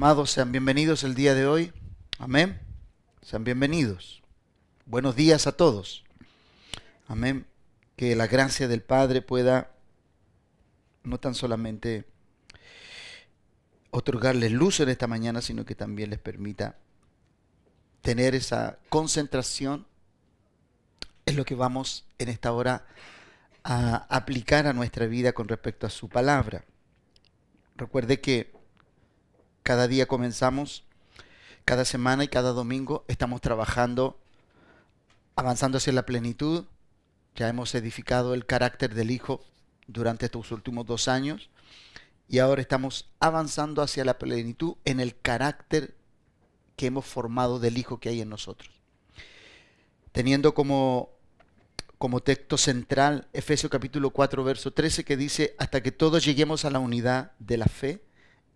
Amados, sean bienvenidos el día de hoy. Amén. Sean bienvenidos. Buenos días a todos. Amén. Que la gracia del Padre pueda no tan solamente otorgarles luz en esta mañana, sino que también les permita tener esa concentración en lo que vamos en esta hora a aplicar a nuestra vida con respecto a su palabra. Recuerde que cada día comenzamos, cada semana y cada domingo estamos trabajando, avanzando hacia la plenitud. Ya hemos edificado el carácter del Hijo durante estos últimos dos años y ahora estamos avanzando hacia la plenitud en el carácter que hemos formado del Hijo que hay en nosotros. Teniendo como, como texto central Efesios capítulo 4, verso 13, que dice, hasta que todos lleguemos a la unidad de la fe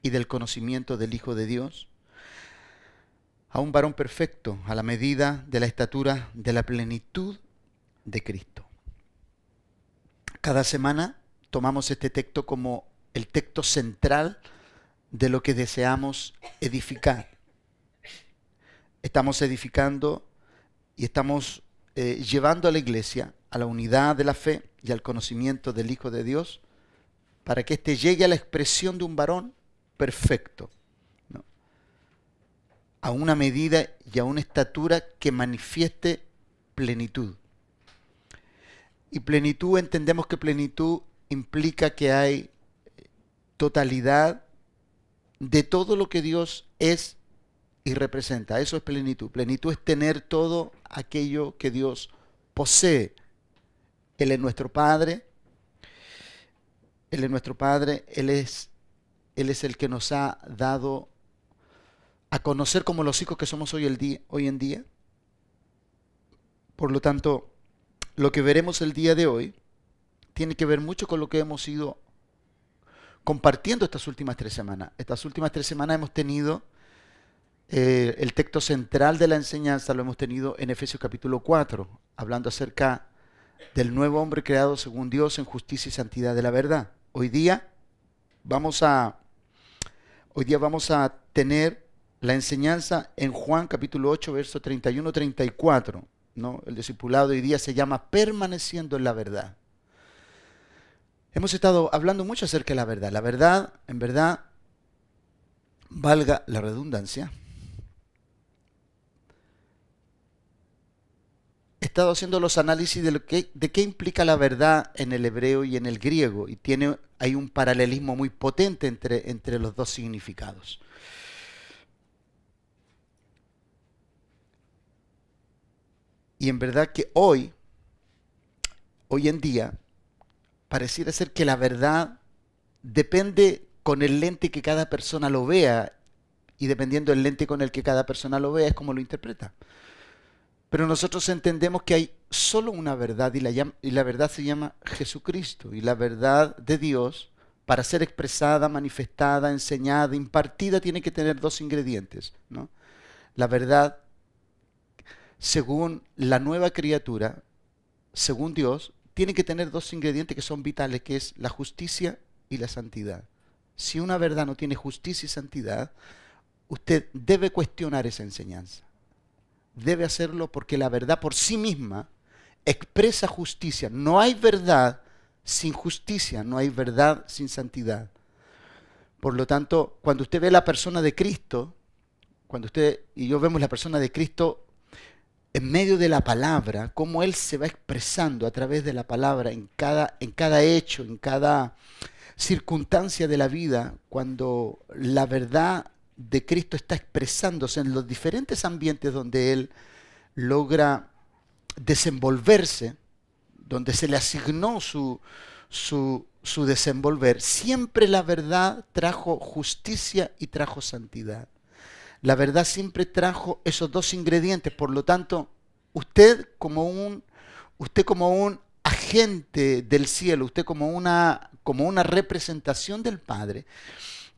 y del conocimiento del Hijo de Dios, a un varón perfecto, a la medida de la estatura de la plenitud de Cristo. Cada semana tomamos este texto como el texto central de lo que deseamos edificar. Estamos edificando y estamos eh, llevando a la iglesia a la unidad de la fe y al conocimiento del Hijo de Dios para que éste llegue a la expresión de un varón perfecto, a una medida y a una estatura que manifieste plenitud. Y plenitud, entendemos que plenitud implica que hay totalidad de todo lo que Dios es y representa. Eso es plenitud. Plenitud es tener todo aquello que Dios posee. Él es nuestro Padre. Él es nuestro Padre. Él es él es el que nos ha dado a conocer como los hijos que somos hoy, el día, hoy en día. Por lo tanto, lo que veremos el día de hoy tiene que ver mucho con lo que hemos ido compartiendo estas últimas tres semanas. Estas últimas tres semanas hemos tenido eh, el texto central de la enseñanza, lo hemos tenido en Efesios capítulo 4, hablando acerca del nuevo hombre creado según Dios en justicia y santidad de la verdad. Hoy día vamos a Hoy día vamos a tener la enseñanza en Juan capítulo 8, verso 31-34. ¿no? El discipulado hoy día se llama permaneciendo en la verdad. Hemos estado hablando mucho acerca de la verdad. La verdad, en verdad, valga la redundancia, estado haciendo los análisis de, lo que, de qué implica la verdad en el hebreo y en el griego y tiene, hay un paralelismo muy potente entre, entre los dos significados. Y en verdad que hoy, hoy en día, pareciera ser que la verdad depende con el lente que cada persona lo vea y dependiendo del lente con el que cada persona lo vea es como lo interpreta. Pero nosotros entendemos que hay solo una verdad y la, verdad se llama Jesucristo. Y la verdad de Dios, para ser expresada, manifestada, enseñada, impartida, tiene que tener dos ingredientes. ¿no? La verdad, según la nueva criatura, según Dios, tiene que tener dos ingredientes que son vitales, que es la justicia y la santidad. Si una verdad no tiene justicia y santidad, usted debe cuestionar esa enseñanza debe hacerlo porque la verdad por sí misma expresa justicia. No hay verdad sin justicia, no hay verdad sin santidad. Por lo tanto, cuando usted ve la persona de Cristo, cuando usted y yo vemos la persona de Cristo en medio de la palabra, cómo Él se va expresando a través de la palabra en cada, en cada hecho, en cada circunstancia de la vida, cuando la verdad de Cristo está expresándose en los diferentes ambientes donde Él logra desenvolverse, donde se le asignó su, su, desenvolver, siempre la verdad trajo justicia y trajo santidad. La verdad siempre trajo esos dos ingredientes, por lo tanto, usted como un, usted como un agente del cielo, usted como una, como una representación del Padre,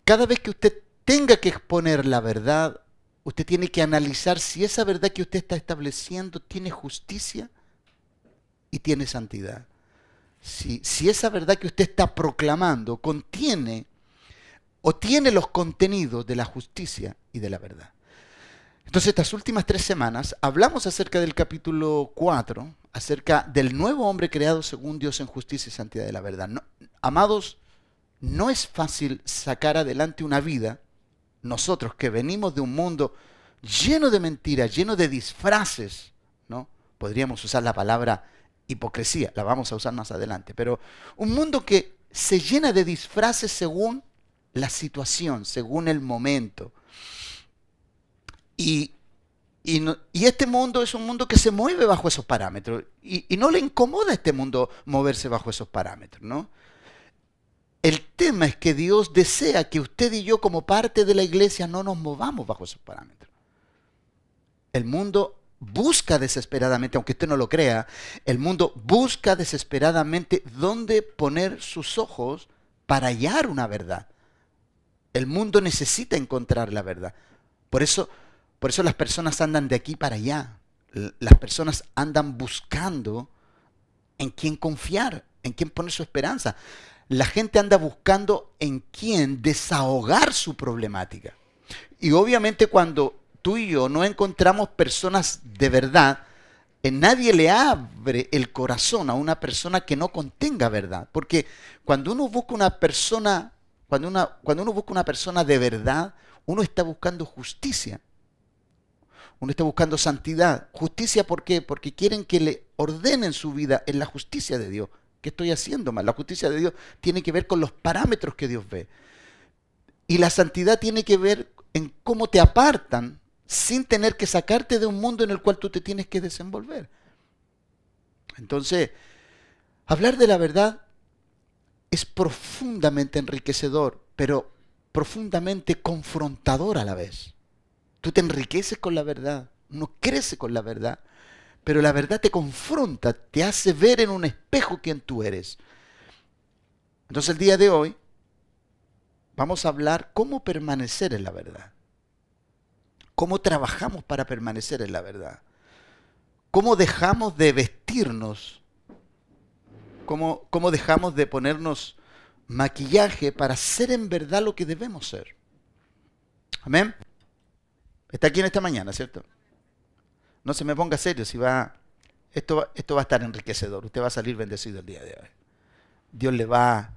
cada vez que usted tenga que exponer la verdad, usted tiene que analizar si esa verdad que usted está estableciendo tiene justicia y tiene santidad. Si, si esa verdad que usted está proclamando contiene o tiene los contenidos de la justicia y de la verdad. Entonces, estas últimas tres semanas hablamos acerca del capítulo 4, acerca del nuevo hombre creado según Dios en justicia y santidad de la verdad. amados, no es fácil sacar adelante una vida, nosotros que venimos de un mundo lleno de mentiras, lleno de disfraces, ¿no? Podríamos usar la palabra hipocresía, la vamos a usar más adelante, pero un mundo que se llena de disfraces según la situación, según el momento. Y, este mundo es un mundo que se mueve bajo esos parámetros y, y no le incomoda a este mundo moverse bajo esos parámetros, ¿no? El tema es que Dios desea que usted y yo como parte de la iglesia no nos movamos bajo esos parámetros. El mundo busca desesperadamente, aunque usted no lo crea, el mundo busca desesperadamente dónde poner sus ojos para hallar una verdad. El mundo necesita encontrar la verdad. Por eso, por eso las personas andan de aquí para allá. Las personas andan buscando en quién confiar, en quién poner su esperanza la gente anda buscando en quién desahogar su problemática. Y obviamente cuando tú y yo no encontramos personas de verdad, en nadie le abre el corazón a una persona que no contenga verdad. Porque cuando uno busca una persona, cuando, cuando uno busca una persona de verdad, uno está buscando justicia. Uno está buscando santidad. Justicia, ¿por qué? Porque quieren que le ordenen su vida en la justicia de Dios. ¿Qué estoy haciendo mal? La justicia de Dios tiene que ver con los parámetros que Dios ve. Y la santidad tiene que ver en cómo te apartan sin tener que sacarte de un mundo en el cual tú te tienes que desenvolver. Entonces, hablar de la verdad es profundamente enriquecedor, pero profundamente confrontador a la vez. Tú te enriqueces con la verdad, no crece con la verdad, pero la verdad te confronta, te hace ver en un espejo quién tú eres. Entonces el día de hoy vamos a hablar cómo permanecer en la verdad. Cómo trabajamos para permanecer en la verdad. Cómo dejamos de vestirnos. Cómo, cómo dejamos de ponernos maquillaje para ser en verdad lo que debemos ser. Amén. Está aquí en esta mañana, ¿cierto? No se me ponga serio, si va, esto, esto va a estar enriquecedor. Usted va a salir bendecido el día de hoy. Dios le va,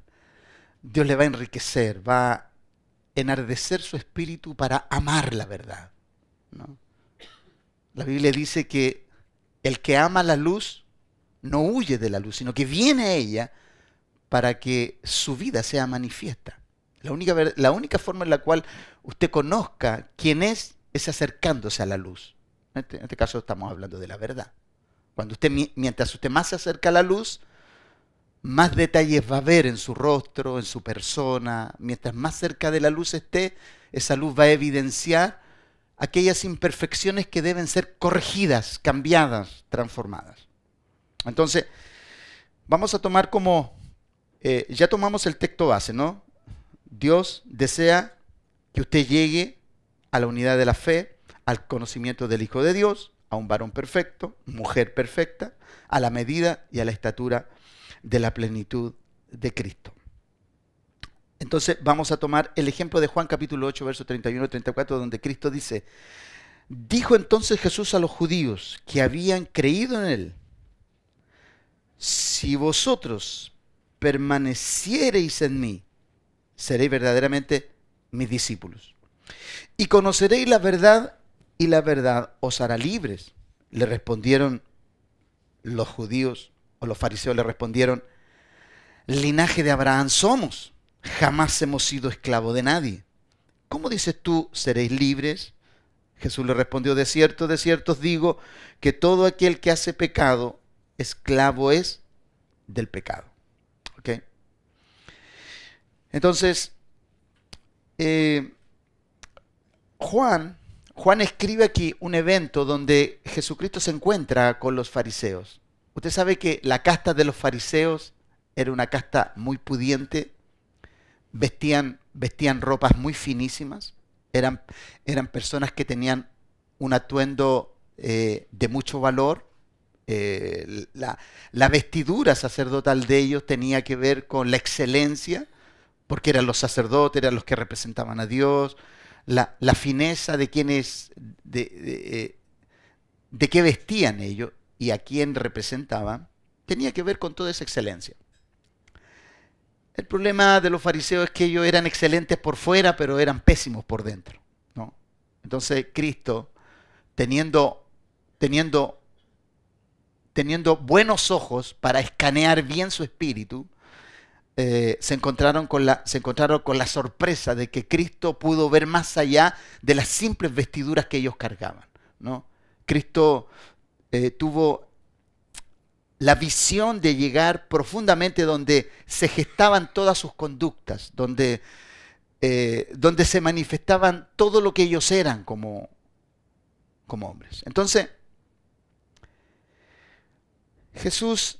Dios le va a enriquecer, va a enardecer su espíritu para amar la verdad. La Biblia dice que el que ama la luz no huye de la luz, sino que viene a ella para que su vida sea manifiesta. La única, la única forma en la cual usted conozca quién es es acercándose a la luz. Este, en este, caso estamos hablando de la verdad. Cuando usted, mientras usted más se acerca a la luz, más detalles va a ver en su rostro, en su persona. Mientras más cerca de la luz esté, esa luz va a evidenciar aquellas imperfecciones que deben ser corregidas, cambiadas, transformadas. Entonces, vamos a tomar como, eh, ya tomamos el texto base, ¿no? Dios desea que usted llegue a la unidad de la fe, al conocimiento del Hijo de Dios, a un varón perfecto, mujer perfecta, a la medida y a la estatura de la plenitud de Cristo. Entonces vamos a tomar el ejemplo de Juan capítulo 8, verso 31 34, donde Cristo dice, dijo entonces Jesús a los judíos que habían creído en él, si vosotros permaneciereis en mí, seréis verdaderamente mis discípulos. Y conoceréis la verdad y la verdad os hará libres. Le respondieron los judíos o los fariseos le respondieron, linaje de Abraham somos, jamás hemos sido esclavos de nadie. ¿Cómo dices tú, seréis libres? Jesús le respondió, de cierto, de cierto os digo que todo aquel que hace pecado, esclavo es del pecado. Entonces, eh, Juan Juan escribe aquí un evento donde Jesucristo se encuentra con los fariseos. Usted sabe que la casta de los fariseos era una casta muy pudiente, vestían, vestían ropas muy finísimas, eran, eran personas que tenían un atuendo eh, de mucho valor. Eh, la, la, vestidura sacerdotal de ellos tenía que ver con la excelencia, porque eran los sacerdotes, eran los que representaban a Dios, la, la fineza de quienes, de, eh, de qué vestían ellos y a quién representaban, tenía que ver con toda esa excelencia. El problema de los fariseos es que ellos eran excelentes por fuera, pero eran pésimos por dentro. ¿no? Entonces Cristo, teniendo, teniendo, teniendo buenos ojos para escanear bien su espíritu, eh, se, encontraron con la, se encontraron con la sorpresa de que Cristo pudo ver más allá de las simples vestiduras que ellos cargaban. ¿no? Cristo eh, tuvo la visión de llegar profundamente donde se gestaban todas sus conductas, donde, eh, donde se manifestaban todo lo que ellos eran como, como hombres. Entonces, Jesús,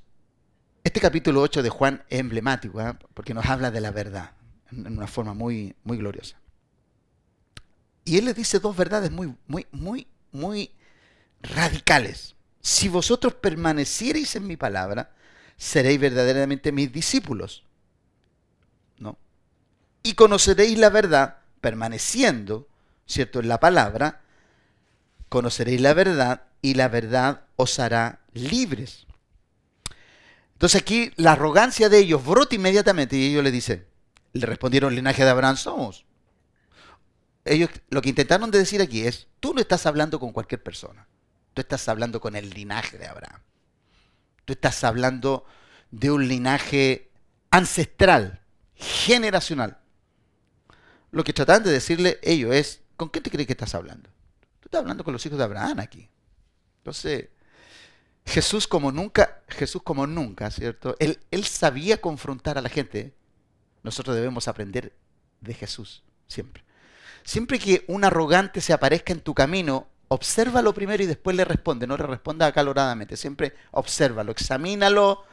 este capítulo 8 de Juan es emblemático, ¿eh? porque nos habla de la verdad en una forma muy, muy gloriosa. Y él le dice dos verdades muy, muy, muy, muy radicales. Si vosotros permaneciereis en mi palabra, seréis verdaderamente mis discípulos. ¿No? Y conoceréis la verdad permaneciendo, ¿cierto?, en la palabra, conoceréis la verdad y la verdad os hará libres. Entonces aquí la arrogancia de ellos brota inmediatamente y ellos le dicen, le respondieron, linaje de Abraham somos. Ellos lo que intentaron de decir aquí es, tú no estás hablando con cualquier persona. Tú estás hablando con el linaje de Abraham. Tú estás hablando de un linaje ancestral, generacional. Lo que tratan de decirle ellos es, ¿con qué te crees que estás hablando? Tú estás hablando con los hijos de Abraham aquí. Entonces, Jesús como nunca, Jesús como nunca, ¿cierto? Él, sabía confrontar a la gente. Nosotros debemos aprender de Jesús, siempre. Siempre que un arrogante se aparezca en tu camino, obsérvalo primero y después le responde. No le responda acaloradamente. Siempre obsérvalo, examínalo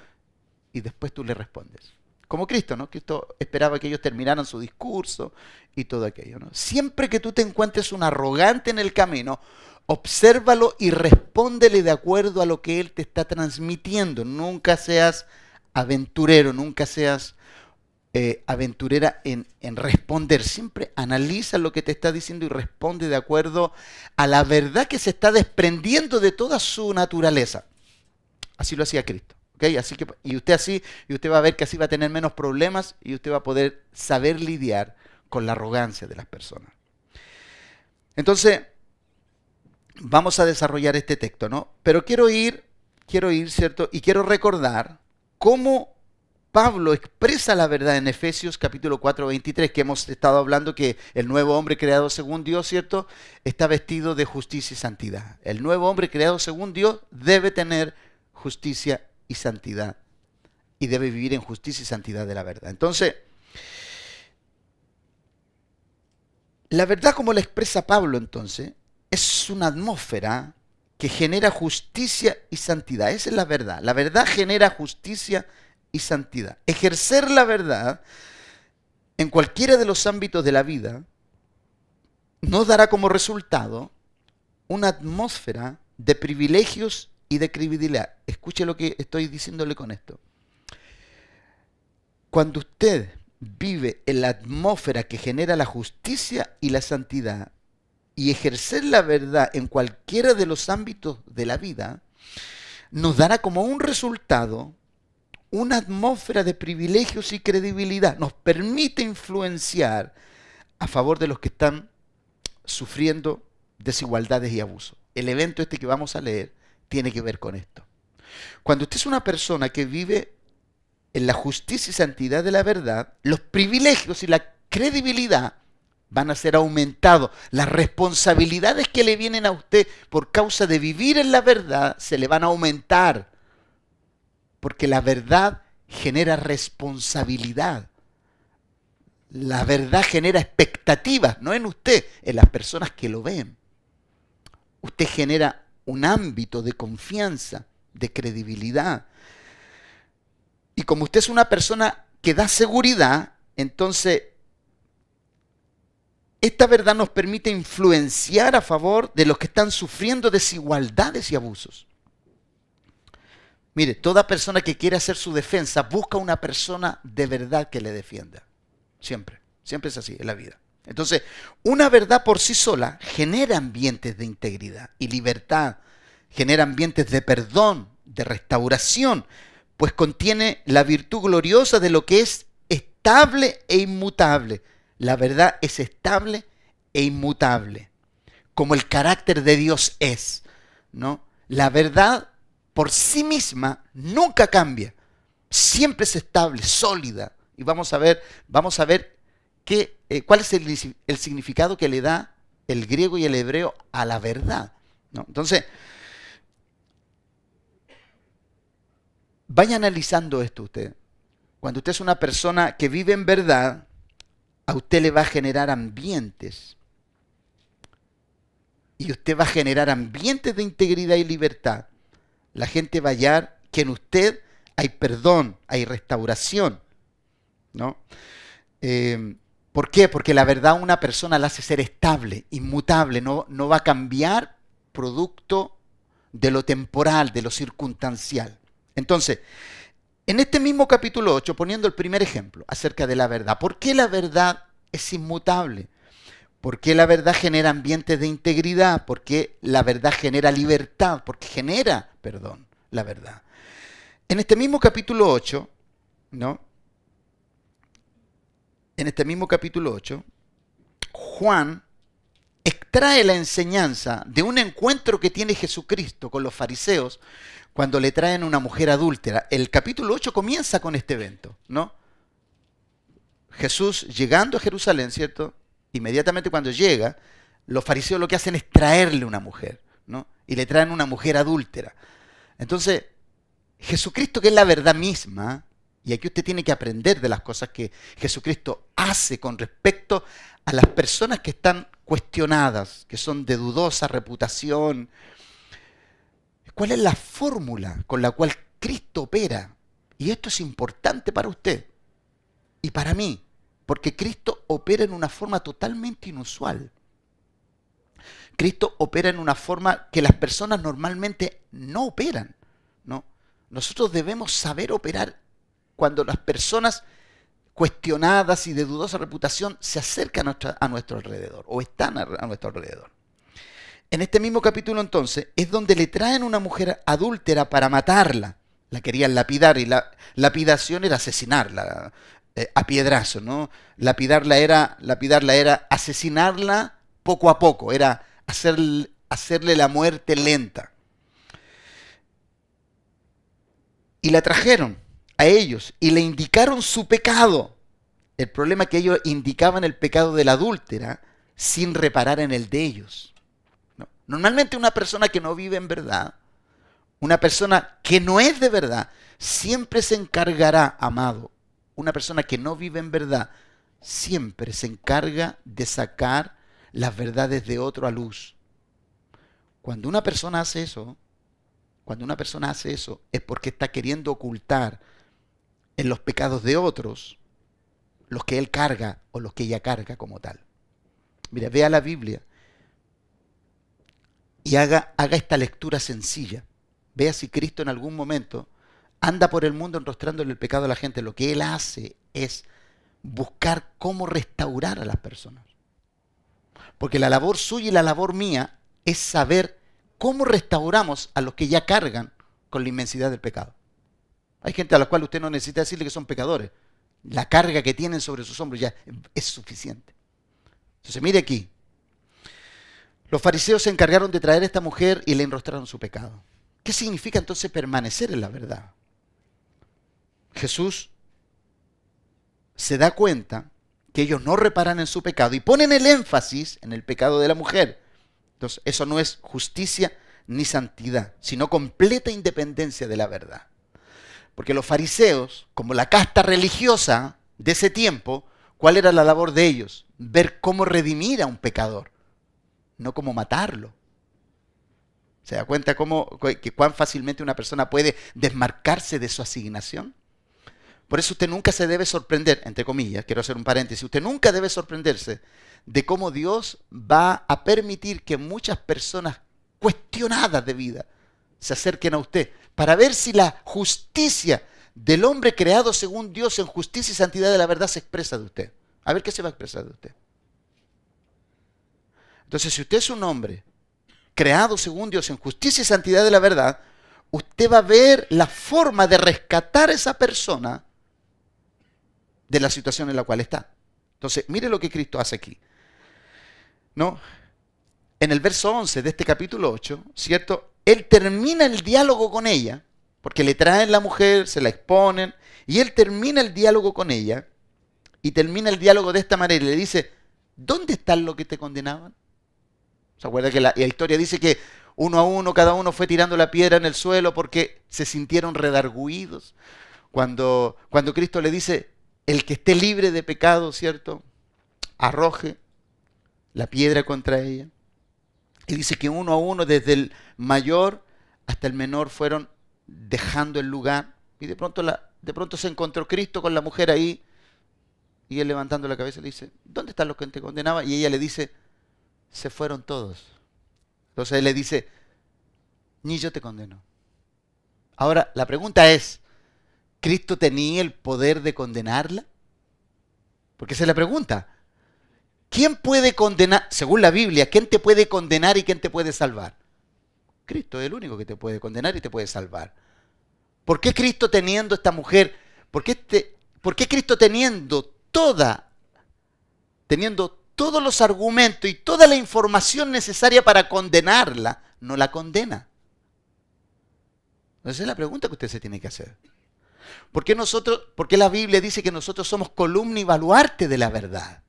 y después tú le respondes. Como Cristo, ¿no? Cristo esperaba que ellos terminaran su discurso y todo aquello, ¿no? Siempre que tú te encuentres un arrogante en el camino, obsérvalo y respóndele de acuerdo a lo que él te está transmitiendo. Nunca seas aventurero, nunca seas eh, aventurera en, responder. Siempre analiza lo que te está diciendo y responde de acuerdo a la verdad que se está desprendiendo de toda su naturaleza. Así lo hacía Cristo. Así que, y usted así, y usted va a ver que así va a tener menos problemas y usted va a poder saber lidiar con la arrogancia de las personas. Entonces, vamos a desarrollar este texto, ¿no? Pero quiero ir, quiero ir, ¿cierto? Y quiero recordar cómo Pablo expresa la verdad en Efesios capítulo 4, 23, que hemos estado hablando que el nuevo hombre creado según Dios, ¿cierto? Está vestido de justicia y santidad. El nuevo hombre creado según Dios debe tener justicia y santidad. Y debe vivir en justicia y santidad de la verdad. Entonces, la verdad como la expresa Pablo entonces, es una atmósfera que genera justicia y santidad. Esa es la verdad. La verdad genera justicia y santidad. Ejercer la verdad en cualquiera de los ámbitos de la vida nos dará como resultado una atmósfera de privilegios y de credibilidad. Escuche lo que estoy diciéndole con esto. Cuando usted vive en la atmósfera que genera la justicia y la santidad y ejercer la verdad en cualquiera de los ámbitos de la vida, nos dará como un resultado una atmósfera de privilegios y credibilidad. Nos permite influenciar a favor de los que están sufriendo desigualdades y abusos. El evento este que vamos a leer tiene que ver con esto. Cuando usted es una persona que vive en la justicia y santidad de la verdad, los privilegios y la credibilidad van a ser aumentados. Las responsabilidades que le vienen a usted por causa de vivir en la verdad se le van a aumentar porque la verdad genera responsabilidad. La verdad genera expectativas, no en usted, en las personas que lo ven. Usted genera un ámbito de confianza, de credibilidad. Y como usted es una persona que da seguridad, entonces esta verdad nos permite influenciar a favor de los que están sufriendo desigualdades y abusos. Mire, toda persona que quiere hacer su defensa busca una persona de verdad que le defienda. Siempre, siempre es así en la vida. Entonces, una verdad por sí sola genera ambientes de integridad y libertad, genera ambientes de perdón, de restauración, pues contiene la virtud gloriosa de lo que es estable e inmutable. La verdad es estable e inmutable, como el carácter de Dios es, ¿no? La verdad por sí misma nunca cambia, siempre es estable, sólida. Y vamos a ver, vamos a ver qué, eh, cuál es el, significado que le da el griego y el hebreo a la verdad. ¿no? Entonces, vaya analizando esto usted. Cuando usted es una persona que vive en verdad, a usted le va a generar ambientes. Y usted va a generar ambientes de integridad y libertad la gente va a hallar que en usted hay perdón, hay restauración. ¿no? Eh, ¿Por qué? Porque la verdad una persona la hace ser estable, inmutable, no, no va a cambiar producto de lo temporal, de lo circunstancial. Entonces, en este mismo capítulo 8, poniendo el primer ejemplo acerca de la verdad, ¿por qué la verdad es inmutable? ¿Por qué la verdad genera ambientes de integridad? ¿Por qué la verdad genera libertad? Porque genera perdón, la verdad. En este mismo capítulo 8, ¿no? En este mismo capítulo 8, Juan extrae la enseñanza de un encuentro que tiene Jesucristo con los fariseos cuando le traen una mujer adúltera. El capítulo 8 comienza con este evento, ¿no? Jesús llegando a Jerusalén, ¿cierto? Inmediatamente cuando llega, los fariseos lo que hacen es traerle una mujer, ¿no? Y le traen una mujer adúltera. Entonces, Jesucristo, que es la verdad misma, y aquí usted tiene que aprender de las cosas que Jesucristo hace con respecto a las personas que están cuestionadas, que son de dudosa reputación. ¿Cuál es la fórmula con la cual Cristo opera? Y esto es importante para usted y para mí, porque Cristo opera en una forma totalmente inusual. Cristo opera en una forma que las personas normalmente no operan. ¿no? Nosotros debemos saber operar cuando las personas cuestionadas y de dudosa reputación se acercan a, nuestro alrededor o están a, nuestro alrededor. En este mismo capítulo entonces es donde le traen una mujer adúltera para matarla. La querían lapidar y la lapidación era asesinarla eh, a piedrazo, ¿no? Lapidarla era, lapidarla era asesinarla poco a poco, era hacerle la muerte lenta. Y la trajeron a ellos y le indicaron su pecado. El problema es que ellos indicaban el pecado de la adúltera sin reparar en el de ellos. Normalmente una persona que no vive en verdad, una persona que no es de verdad, siempre se encargará, amado, una persona que no vive en verdad, siempre se encarga de sacar las verdades de otro a luz. Cuando una persona hace eso, cuando una persona hace eso, es porque está queriendo ocultar en los pecados de otros los que él carga o los que ella carga como tal. Mira, vea la Biblia y haga, esta lectura sencilla. Vea si Cristo en algún momento anda por el mundo enrostrándole el pecado a la gente. Lo que él hace es buscar cómo restaurar a las personas. Porque la labor suya y la labor mía es saber cómo restauramos a los que ya cargan con la inmensidad del pecado. Hay gente a la cual usted no necesita decirle que son pecadores. La carga que tienen sobre sus hombros ya es suficiente. Entonces, mire aquí. Los fariseos se encargaron de traer a esta mujer y le enrostraron su pecado. ¿Qué significa entonces permanecer en la verdad? Jesús se da cuenta que ellos no reparan en su pecado y ponen el énfasis en el pecado de la mujer. Entonces, eso no es justicia ni santidad, sino completa independencia de la verdad. Porque los fariseos, como la casta religiosa de ese tiempo, ¿cuál era la labor de ellos? Ver cómo redimir a un pecador, no cómo matarlo. ¿Se da cuenta cómo, que cuán fácilmente una persona puede desmarcarse de su asignación? Por eso usted nunca se debe sorprender, entre comillas, quiero hacer un paréntesis, usted nunca debe sorprenderse de cómo Dios va a permitir que muchas personas cuestionadas de vida se acerquen a usted para ver si la justicia del hombre creado según Dios en justicia y santidad de la verdad se expresa de usted. A ver qué se va a expresar de usted. Entonces, si usted es un hombre creado según Dios en justicia y santidad de la verdad, usted va a ver la forma de rescatar a esa persona de la situación en la cual está. Entonces, mire lo que Cristo hace aquí. ¿No? En el verso 11 de este capítulo 8, ¿cierto? Él termina el diálogo con ella, porque le traen la mujer, se la exponen, y él termina el diálogo con ella, y termina el diálogo de esta manera, y le dice, ¿dónde están los que te condenaban? ¿Se acuerda que la, la historia dice que uno a uno, cada uno fue tirando la piedra en el suelo porque se sintieron redarguidos? Cuando, cuando Cristo le dice, el que esté libre de pecado, ¿cierto? Arroje la piedra contra ella. Y dice que uno a uno, desde el mayor hasta el menor, fueron dejando el lugar. Y de pronto, la, de pronto se encontró Cristo con la mujer ahí. Y él levantando la cabeza le dice, ¿dónde están los que te condenaban? Y ella le dice, se fueron todos. Entonces él le dice, ni yo te condeno. Ahora, la pregunta es, ¿Cristo tenía el poder de condenarla? Porque se le pregunta, ¿quién puede condenar, según la Biblia, quién te puede condenar y quién te puede salvar? Cristo es el único que te puede condenar y te puede salvar. ¿Por qué Cristo teniendo esta mujer, por qué, este, por qué Cristo teniendo toda, teniendo todos los argumentos y toda la información necesaria para condenarla, no la condena? Esa es la pregunta que usted se tiene que hacer. ¿Por qué, nosotros, ¿Por qué la Biblia dice que nosotros somos columna y baluarte de la verdad?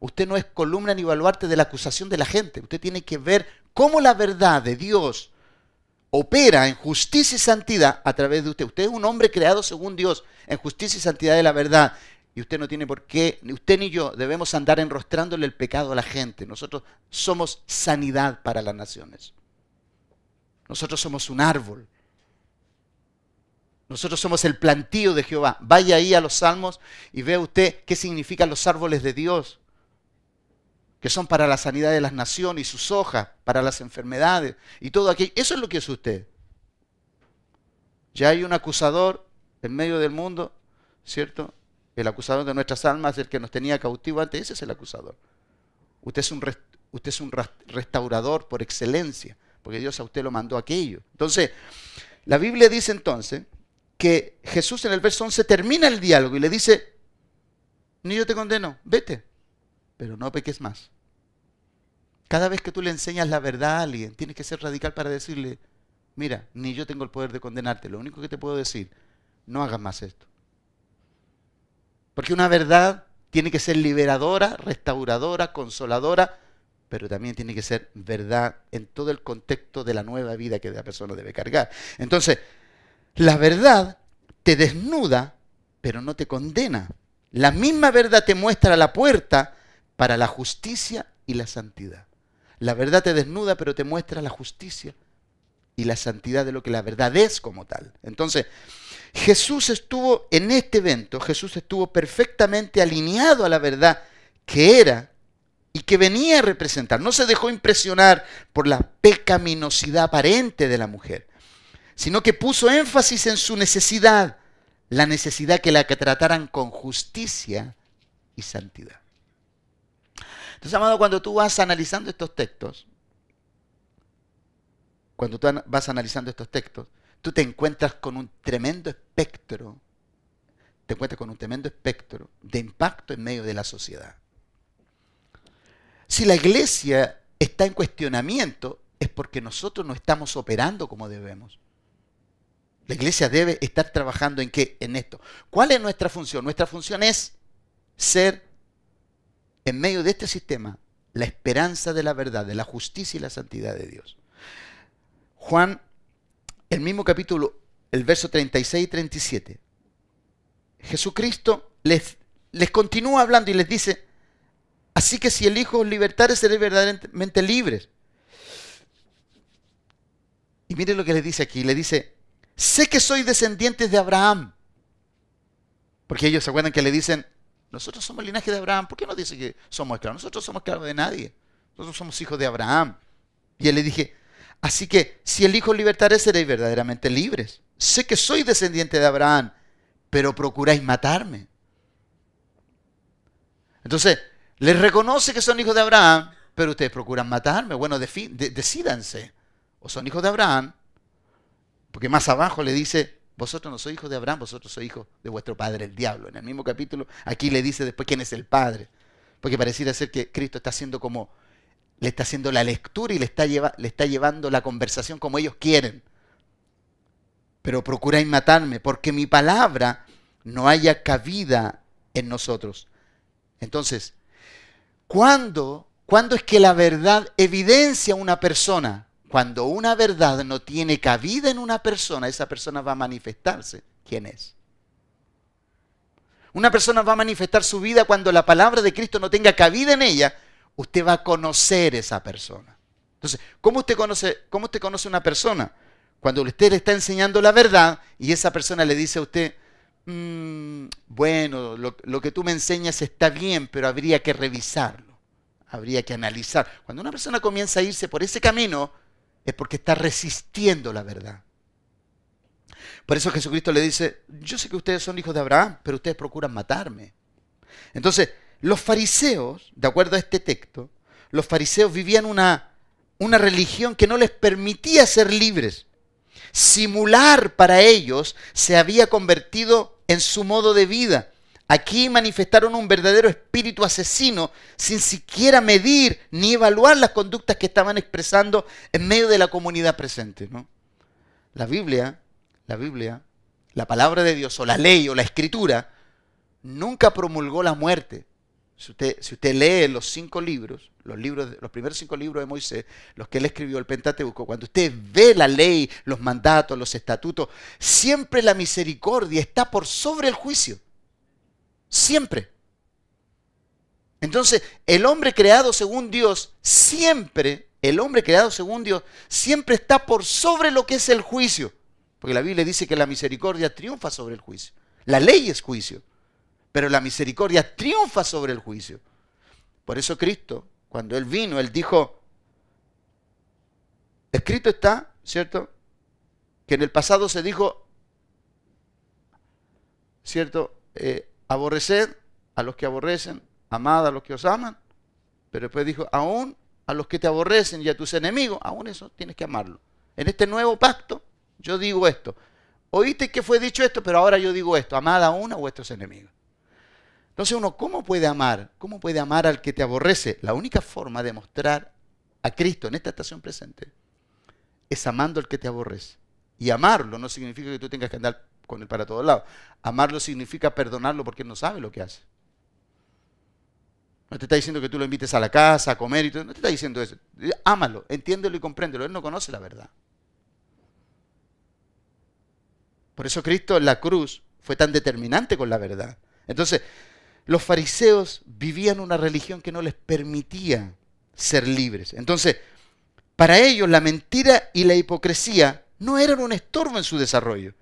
Usted no es columna ni baluarte de la acusación de la gente. Usted tiene que ver cómo la verdad de Dios opera en justicia y santidad a través de usted. Usted es un hombre creado según Dios en justicia y santidad de la verdad. Y usted no tiene por qué, usted ni yo, debemos andar enrostrándole el pecado a la gente. Nosotros somos sanidad para las naciones. Nosotros somos un árbol nosotros somos el plantío de Jehová. Vaya ahí a los salmos y vea usted qué significan los árboles de Dios, que son para la sanidad de las naciones y sus hojas, para las enfermedades y todo aquello. Eso es lo que es usted. Ya hay un acusador en medio del mundo, ¿cierto? El acusador de nuestras almas, el que nos tenía cautivo antes, ese es el acusador. Usted es un, usted es un restaurador por excelencia, porque Dios a usted lo mandó aquello. Entonces, la Biblia dice entonces que Jesús en el verso 11 termina el diálogo y le dice, ni yo te condeno, vete, pero no peques más. Cada vez que tú le enseñas la verdad a alguien, tienes que ser radical para decirle, mira, ni yo tengo el poder de condenarte, lo único que te puedo decir, no hagas más esto. Porque una verdad tiene que ser liberadora, restauradora, consoladora, pero también tiene que ser verdad en todo el contexto de la nueva vida que la persona debe cargar. Entonces, la verdad te desnuda, pero no te condena. La misma verdad te muestra la puerta para la justicia y la santidad. La verdad te desnuda, pero te muestra la justicia y la santidad de lo que la verdad es como tal. Entonces, Jesús estuvo en este evento, Jesús estuvo perfectamente alineado a la verdad que era y que venía a representar. No se dejó impresionar por la pecaminosidad aparente de la mujer sino que puso énfasis en su necesidad, la necesidad que la que trataran con justicia y santidad. Entonces, amado, cuando tú vas analizando estos textos, cuando tú vas analizando estos textos, tú te encuentras con un tremendo espectro, te encuentras con un tremendo espectro de impacto en medio de la sociedad. Si la iglesia está en cuestionamiento, es porque nosotros no estamos operando como debemos. La iglesia debe estar trabajando en qué? En esto. ¿Cuál es nuestra función? Nuestra función es ser, en medio de este sistema, la esperanza de la verdad, de la justicia y la santidad de Dios. Juan, el mismo capítulo, el verso 36 y 37. Jesucristo les, les continúa hablando y les dice, así que si el Hijo os libertare, seréis verdaderamente libres. Y miren lo que le dice aquí, le dice, sé que soy descendiente de Abraham. Porque ellos se acuerdan que le dicen, nosotros somos linaje de Abraham, ¿por qué no dice que somos esclavos? Nosotros somos esclavos de nadie, nosotros somos hijos de Abraham. Y él le dije, así que si el Hijo libertare seréis verdaderamente libres. Sé que soy descendiente de Abraham, pero procuráis matarme. Entonces, les reconoce que son hijos de Abraham, pero ustedes procuran matarme. Bueno, decídanse. O son hijos de Abraham, porque más abajo le dice, vosotros no sois hijos de Abraham, vosotros sois hijos de vuestro padre, el diablo. En el mismo capítulo, aquí le dice después quién es el padre. Porque pareciera ser que Cristo está haciendo como, le está haciendo la lectura y le está, le está llevando la conversación como ellos quieren. Pero procuráis matarme, porque mi palabra no haya cabida en nosotros. Entonces, ¿cuándo, ¿cuándo es que la verdad evidencia a una persona? Cuando una verdad no tiene cabida en una persona, esa persona va a manifestarse. ¿Quién es? Una persona va a manifestar su vida cuando la palabra de Cristo no tenga cabida en ella. Usted va a conocer esa persona. Entonces, ¿cómo usted conoce, cómo usted conoce una persona? Cuando usted le está enseñando la verdad y esa persona le dice a usted, Mm, bueno, lo, que tú me enseñas está bien, pero habría que revisarlo, habría que analizar. Cuando una persona comienza a irse por ese camino, es porque está resistiendo la verdad. Por eso Jesucristo le dice, yo sé que ustedes son hijos de Abraham, pero ustedes procuran matarme. Entonces, los fariseos, de acuerdo a este texto, los fariseos vivían una, una religión que no les permitía ser libres simular para ellos se había convertido en su modo de vida. Aquí manifestaron un verdadero espíritu asesino sin siquiera medir ni evaluar las conductas que estaban expresando en medio de la comunidad presente. ¿no? La Biblia, la Biblia, la palabra de Dios o la ley o la escritura nunca promulgó la muerte, si usted, lee los cinco libros, los, libros, los primeros cinco libros de Moisés, los que él escribió, el Pentateuco, cuando usted ve la ley, los mandatos, los estatutos, siempre la misericordia está por sobre el juicio. Siempre. Entonces, el hombre creado según Dios, siempre, el hombre creado según Dios, siempre está por sobre lo que es el juicio. Porque la Biblia dice que la misericordia triunfa sobre el juicio. La ley es juicio pero la misericordia triunfa sobre el juicio. Por eso Cristo, cuando Él vino, Él dijo, escrito está, ¿cierto? Que en el pasado se dijo, ¿cierto? Eh, aborreced a los que aborrecen, amad a los que os aman, pero después dijo, aún a los que te aborrecen y a tus enemigos, aún eso tienes que amarlo. En este nuevo pacto, yo digo esto. Oíste que fue dicho esto, pero ahora yo digo esto, amad aún a vuestros enemigos. Entonces uno, ¿cómo puede amar? ¿Cómo puede amar al que te aborrece? La única forma de mostrar a Cristo en esta estación presente es amando al que te aborrece. Y amarlo no significa que tú tengas que andar con él para todos lados. Amarlo significa perdonarlo porque él no sabe lo que hace. No te está diciendo que tú lo invites a la casa, a comer y todo. No te está diciendo eso. Ámalo, entiéndelo y compréndelo. Él no conoce la verdad. Por eso Cristo en la cruz fue tan determinante con la verdad. Entonces, los fariseos vivían una religión que no les permitía ser libres. Entonces, para ellos la mentira y la hipocresía no eran un estorbo en su desarrollo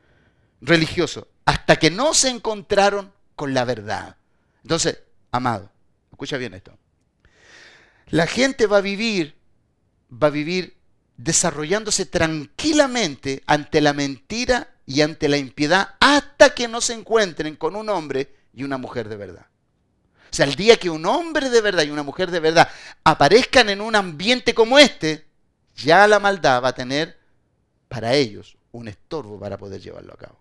religioso, hasta que no se encontraron con la verdad. Entonces, amado, escucha bien esto. La gente va a vivir, va a vivir desarrollándose tranquilamente ante la mentira y ante la impiedad hasta que no se encuentren con un hombre y una mujer de verdad. O sea, el día que un hombre de verdad y una mujer de verdad aparezcan en un ambiente como este, ya la maldad va a tener para ellos un estorbo para poder llevarlo a cabo.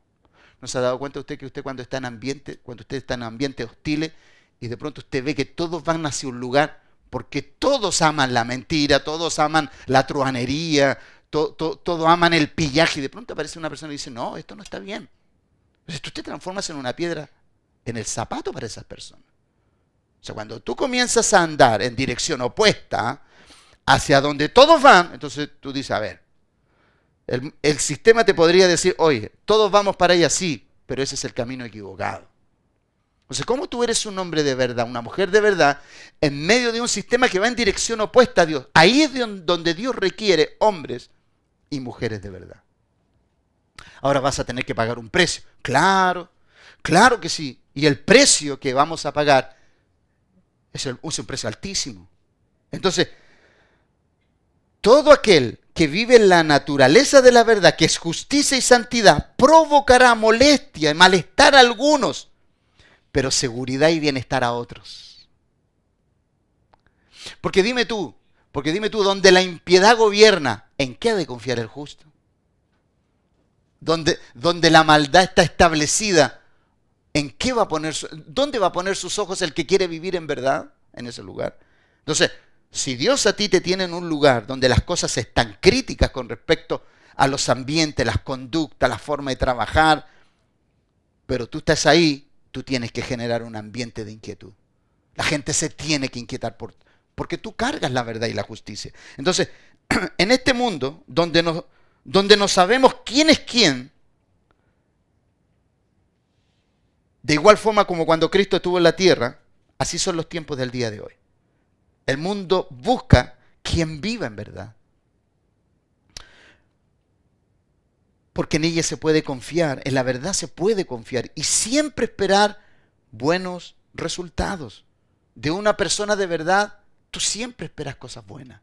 ¿No se ha dado cuenta usted que usted cuando está en ambiente, cuando usted está en ambiente hostiles y de pronto usted ve que todos van hacia un lugar porque todos aman la mentira, todos aman la truanería, todos aman el pillaje y de pronto aparece una persona y dice, no, esto no está bien. Entonces tú te transformas en una piedra en el zapato para esas personas. O sea, cuando tú comienzas a andar en dirección opuesta hacia donde todos van, entonces tú dices, a ver, el, sistema te podría decir, oye, todos vamos para allá, sí, pero ese es el camino equivocado. O sea, ¿cómo tú eres un hombre de verdad, una mujer de verdad, en medio de un sistema que va en dirección opuesta a Dios? Ahí es donde Dios requiere hombres y mujeres de verdad. Ahora vas a tener que pagar un precio. Claro, claro que sí. Y el precio que vamos a pagar es, un precio altísimo. Entonces, todo aquel que vive en la naturaleza de la verdad, que es justicia y santidad, provocará molestia y malestar a algunos, pero seguridad y bienestar a otros. Porque dime tú, porque dime tú, donde la impiedad gobierna, ¿en qué ha de confiar el justo? Donde, donde la maldad está establecida, ¿en qué va a poner, dónde va a poner sus ojos el que quiere vivir en verdad en ese lugar? Entonces, si Dios a ti te tiene en un lugar donde las cosas están críticas con respecto a los ambientes, las conductas, la forma de trabajar, pero tú estás ahí, tú tienes que generar un ambiente de inquietud. La gente se tiene que inquietar por porque tú cargas la verdad y la justicia. Entonces, en este mundo donde no, donde no sabemos quién es quién, de igual forma como cuando Cristo estuvo en la tierra, así son los tiempos del día de hoy. El mundo busca quien viva en verdad. Porque en ella se puede confiar, en la verdad se puede confiar y siempre esperar buenos resultados. De una persona de verdad, tú siempre esperas cosas buenas.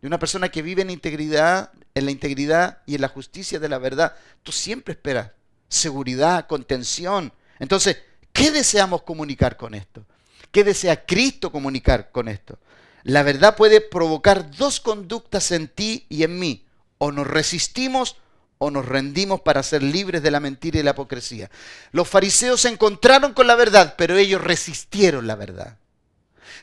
De una persona que vive en integridad, en la integridad y en la justicia de la verdad, tú siempre esperas seguridad, contención. Entonces, ¿qué deseamos comunicar con esto? ¿Qué desea Cristo comunicar con esto? La verdad puede provocar dos conductas en ti y en mí. O nos resistimos o nos rendimos para ser libres de la mentira y la hipocresía. Los fariseos se encontraron con la verdad, pero ellos resistieron la verdad.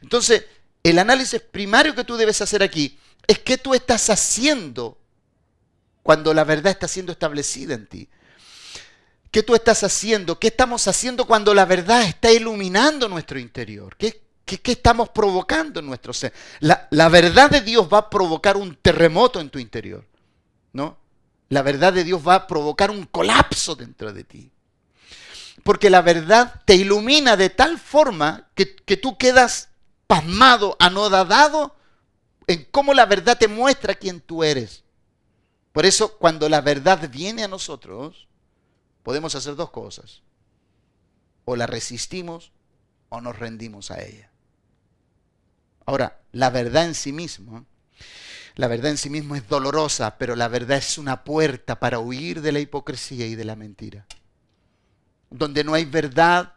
Entonces, el análisis primario que tú debes hacer aquí es qué tú estás haciendo cuando la verdad está siendo establecida en ti. ¿Qué tú estás haciendo? ¿Qué estamos haciendo cuando la verdad está iluminando nuestro interior? ¿Qué, estamos provocando en nuestro ser? La, la, verdad de Dios va a provocar un terremoto en tu interior, ¿no? La verdad de Dios va a provocar un colapso dentro de ti. Porque la verdad te ilumina de tal forma que, que tú quedas pasmado, anodadado en cómo la verdad te muestra quién tú eres. Por eso, cuando la verdad viene a nosotros, podemos hacer dos cosas. O la resistimos o nos rendimos a ella. Ahora, la verdad en sí misma, la verdad en sí misma es dolorosa, pero la verdad es una puerta para huir de la hipocresía y de la mentira. Donde no hay verdad,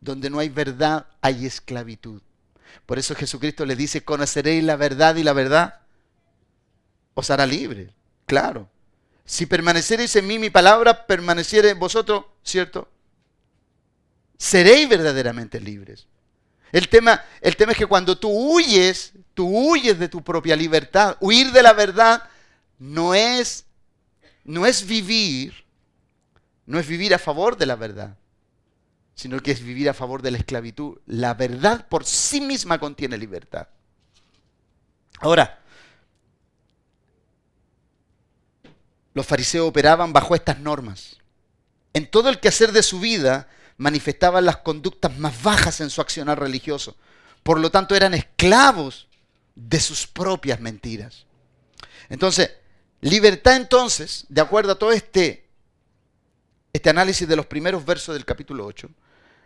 donde no hay verdad, hay esclavitud. Por eso Jesucristo le dice, conoceréis la verdad y la verdad os hará libre. Claro. Si permaneceréis en mí, mi palabra permaneciere en vosotros, ¿cierto? Seréis verdaderamente libres. El tema, el tema es que cuando tú huyes, tú huyes de tu propia libertad. Huir de la verdad no es, no es vivir, no es vivir a favor de la verdad, sino que es vivir a favor de la esclavitud. La verdad por sí misma contiene libertad. Ahora, los fariseos operaban bajo estas normas. En todo el quehacer de su vida manifestaban las conductas más bajas en su accionar religioso. Por lo tanto, eran esclavos de sus propias mentiras. Entonces, libertad entonces, de acuerdo a todo este, este análisis de los primeros versos del capítulo 8,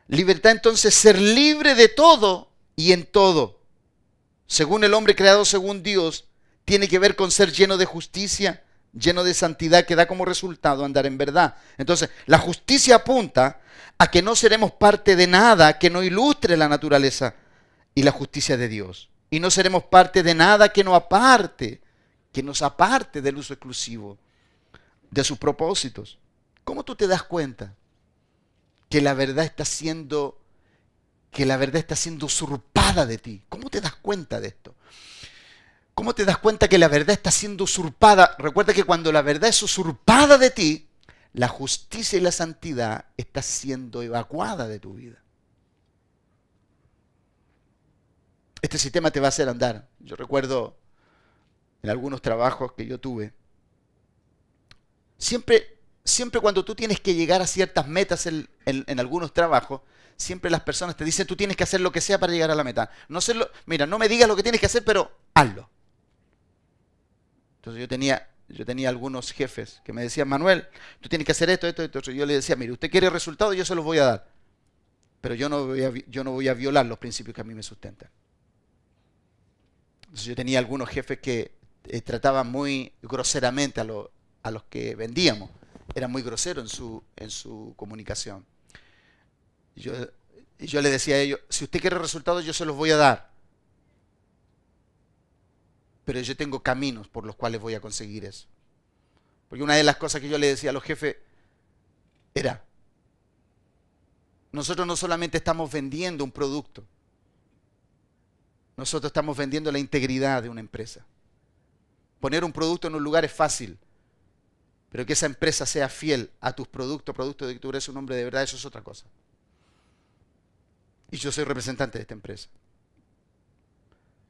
libertad entonces ser libre de todo y en todo. Según el hombre creado según Dios, tiene que ver con ser lleno de justicia, lleno de santidad que da como resultado andar en verdad. Entonces, la justicia apunta a que no seremos parte de nada que no ilustre la naturaleza y la justicia de Dios. Y no seremos parte de nada que no aparte, que nos aparte del uso exclusivo de sus propósitos. ¿Cómo tú te das cuenta que la verdad está siendo que la verdad está siendo usurpada de ti? ¿Cómo te das cuenta de esto? ¿Cómo te das cuenta que la verdad está siendo usurpada? Recuerda que cuando la verdad es usurpada de ti, la justicia y la santidad está siendo evacuada de tu vida. Este sistema te va a hacer andar. Yo recuerdo en algunos trabajos que yo tuve, siempre, siempre cuando tú tienes que llegar a ciertas metas en, algunos trabajos, siempre las personas te dicen, tú tienes que hacer lo que sea para llegar a la meta. No mira, no me digas lo que tienes que hacer, pero hazlo. Entonces yo tenía, yo tenía algunos jefes que me decían, Manuel, tú tienes que hacer esto, esto, esto. Yo le decía, mire, usted quiere resultados, yo se los voy a dar. pero yo no voy a, yo no voy a violar los principios que a mí me sustentan. Entonces yo tenía algunos jefes que eh, trataban muy groseramente a, a los que vendíamos. Eran muy groseros en su, en su comunicación. Yo, yo le decía a ellos, si usted quiere resultados, yo se los voy a dar. Pero yo tengo caminos por los cuales voy a conseguir eso. Porque una de las cosas que yo le decía a los jefes era, nosotros no solamente estamos vendiendo un producto, nosotros estamos vendiendo la integridad de una empresa. Poner un producto en un lugar es fácil, pero que esa empresa sea fiel a tus productos, productos de que tú eres un hombre de verdad, eso es otra cosa. Y yo soy representante de esta empresa.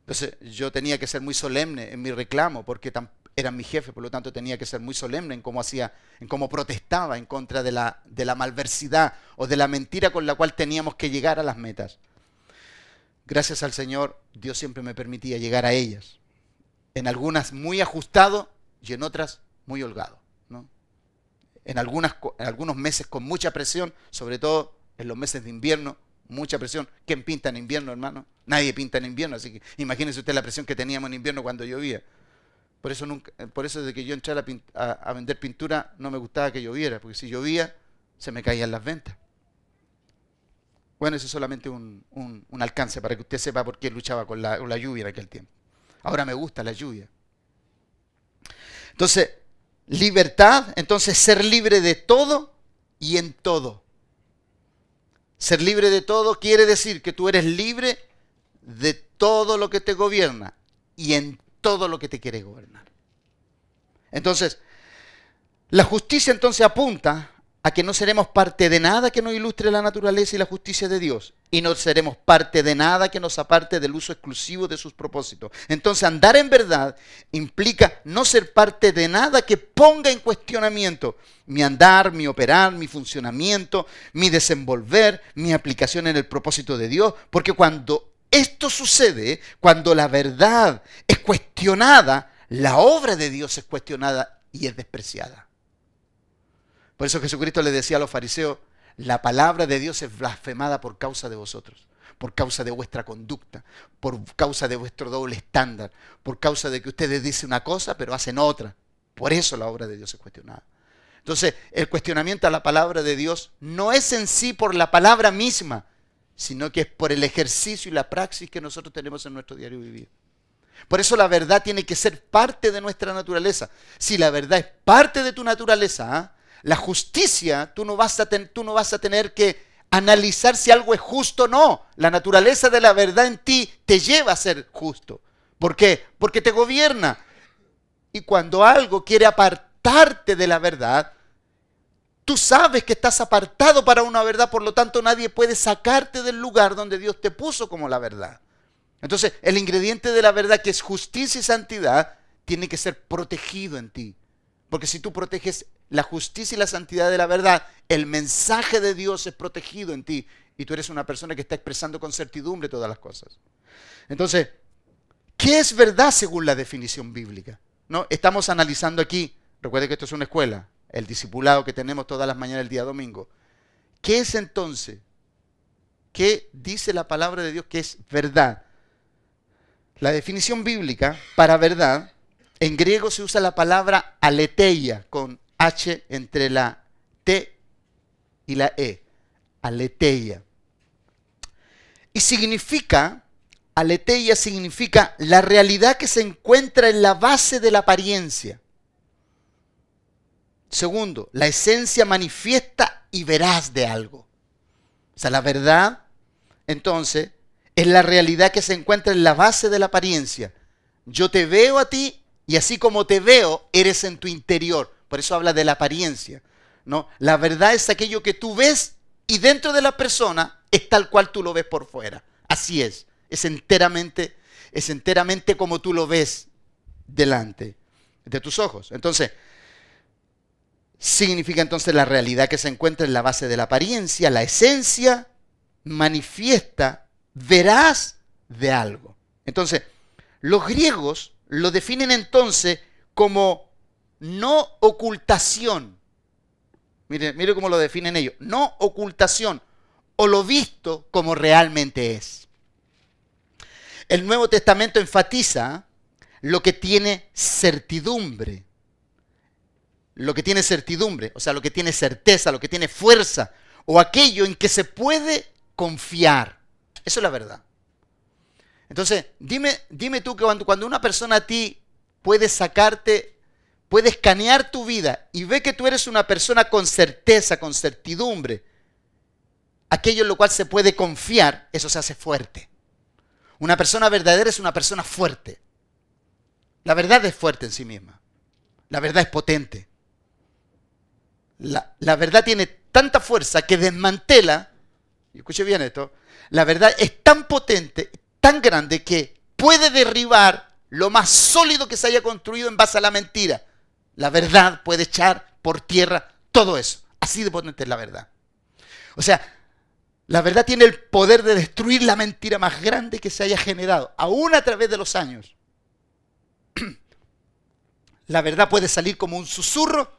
Entonces yo tenía que ser muy solemne en mi reclamo porque era mi jefe, por lo tanto tenía que ser muy solemne en cómo hacía, en cómo protestaba en contra de la, de la malversidad o de la mentira con la cual teníamos que llegar a las metas gracias al Señor, Dios siempre me permitía llegar a ellas. En algunas muy ajustado y en otras muy holgado. En, algunas, en algunos meses con mucha presión, sobre todo en los meses de invierno, mucha presión. ¿Quién pinta en invierno, hermano? Nadie pinta en invierno, así que imagínese usted la presión que teníamos en invierno cuando llovía. Por eso, nunca, por eso desde que yo entré a vender pintura no me gustaba que lloviera, porque si llovía se me caían las ventas. Bueno, eso es solamente un, alcance para que usted sepa por qué luchaba con la, con la lluvia en aquel tiempo. Ahora me gusta la lluvia. Entonces, libertad, entonces ser libre de todo y en todo. Ser libre de todo quiere decir que tú eres libre de todo lo que te gobierna y en todo lo que te quiere gobernar. Entonces, la justicia entonces apunta a que no seremos parte de nada que nos ilustre la naturaleza y la justicia de Dios. Y no seremos parte de nada que nos aparte del uso exclusivo de sus propósitos. Entonces andar en verdad implica no ser parte de nada que ponga en cuestionamiento mi andar, mi operar, mi funcionamiento, mi desenvolver, mi aplicación en el propósito de Dios. Porque cuando esto sucede, cuando la verdad es cuestionada, la obra de Dios es cuestionada y es despreciada. Por eso Jesucristo le decía a los fariseos, la palabra de Dios es blasfemada por causa de vosotros, por causa de vuestra conducta, por causa de vuestro doble estándar, por causa de que ustedes dicen una cosa pero hacen otra. Por eso la obra de Dios es cuestionada. Entonces, el cuestionamiento a la palabra de Dios no es en sí por la palabra misma, sino que es por el ejercicio y la praxis que nosotros tenemos en nuestro diario vivir. Por eso la verdad tiene que ser parte de nuestra naturaleza. Si la verdad es parte de tu naturaleza, ¿ah? La justicia, tú no, vas a tú no vas a tener que analizar si algo es justo o no. La naturaleza de la verdad en ti te lleva a ser justo. ¿Por qué? Porque te gobierna. Y cuando algo quiere apartarte de la verdad, tú sabes que estás apartado para una verdad, por lo tanto nadie puede sacarte del lugar donde Dios te puso como la verdad. Entonces, el ingrediente de la verdad que es justicia y santidad tiene que ser protegido en ti. Porque si tú proteges la justicia y la santidad de la verdad, el mensaje de Dios es protegido en ti y tú eres una persona que está expresando con certidumbre todas las cosas. Entonces, ¿qué es verdad según la definición bíblica? ¿No? Estamos analizando aquí, recuerde que esto es una escuela, el discipulado que tenemos todas las mañanas el día domingo. ¿Qué es entonces? ¿Qué dice la palabra de Dios que es verdad? La definición bíblica para verdad, en griego se usa la palabra aleteia con H entre la T y la E, aleteia. Y significa, aleteia significa la realidad que se encuentra en la base de la apariencia. Segundo, la esencia manifiesta y veraz de algo. O sea, la verdad, entonces, es la realidad que se encuentra en la base de la apariencia. Yo te veo a ti y así como te veo, eres en tu interior. Por eso habla de la apariencia. ¿no? La verdad es aquello que tú ves y dentro de la persona es tal cual tú lo ves por fuera. Así es. Es enteramente, es enteramente como tú lo ves delante de tus ojos. Entonces, significa entonces la realidad que se encuentra en la base de la apariencia, la esencia manifiesta, verás de algo. Entonces, los griegos lo definen entonces como no ocultación. Mire, mire cómo lo definen ellos. No ocultación o lo visto como realmente es. El Nuevo Testamento enfatiza lo que tiene certidumbre. Lo que tiene certidumbre, o sea, lo que tiene certeza, lo que tiene fuerza, o aquello en que se puede confiar. Eso es la verdad. Entonces, dime, dime tú que cuando, una persona a ti puede sacarte, puede escanear tu vida y ve que tú eres una persona con certeza, con certidumbre, aquello en lo cual se puede confiar, eso se hace fuerte. Una persona verdadera es una persona fuerte. La verdad es fuerte en sí misma. La verdad es potente. La, la verdad tiene tanta fuerza que desmantela, y escuche bien esto, la verdad es tan potente, tan grande que puede derribar lo más sólido que se haya construido en base a la mentira. La verdad puede echar por tierra todo eso. Así de potente es la verdad. O sea, la verdad tiene el poder de destruir la mentira más grande que se haya generado, aún a través de los años. La verdad puede salir como un susurro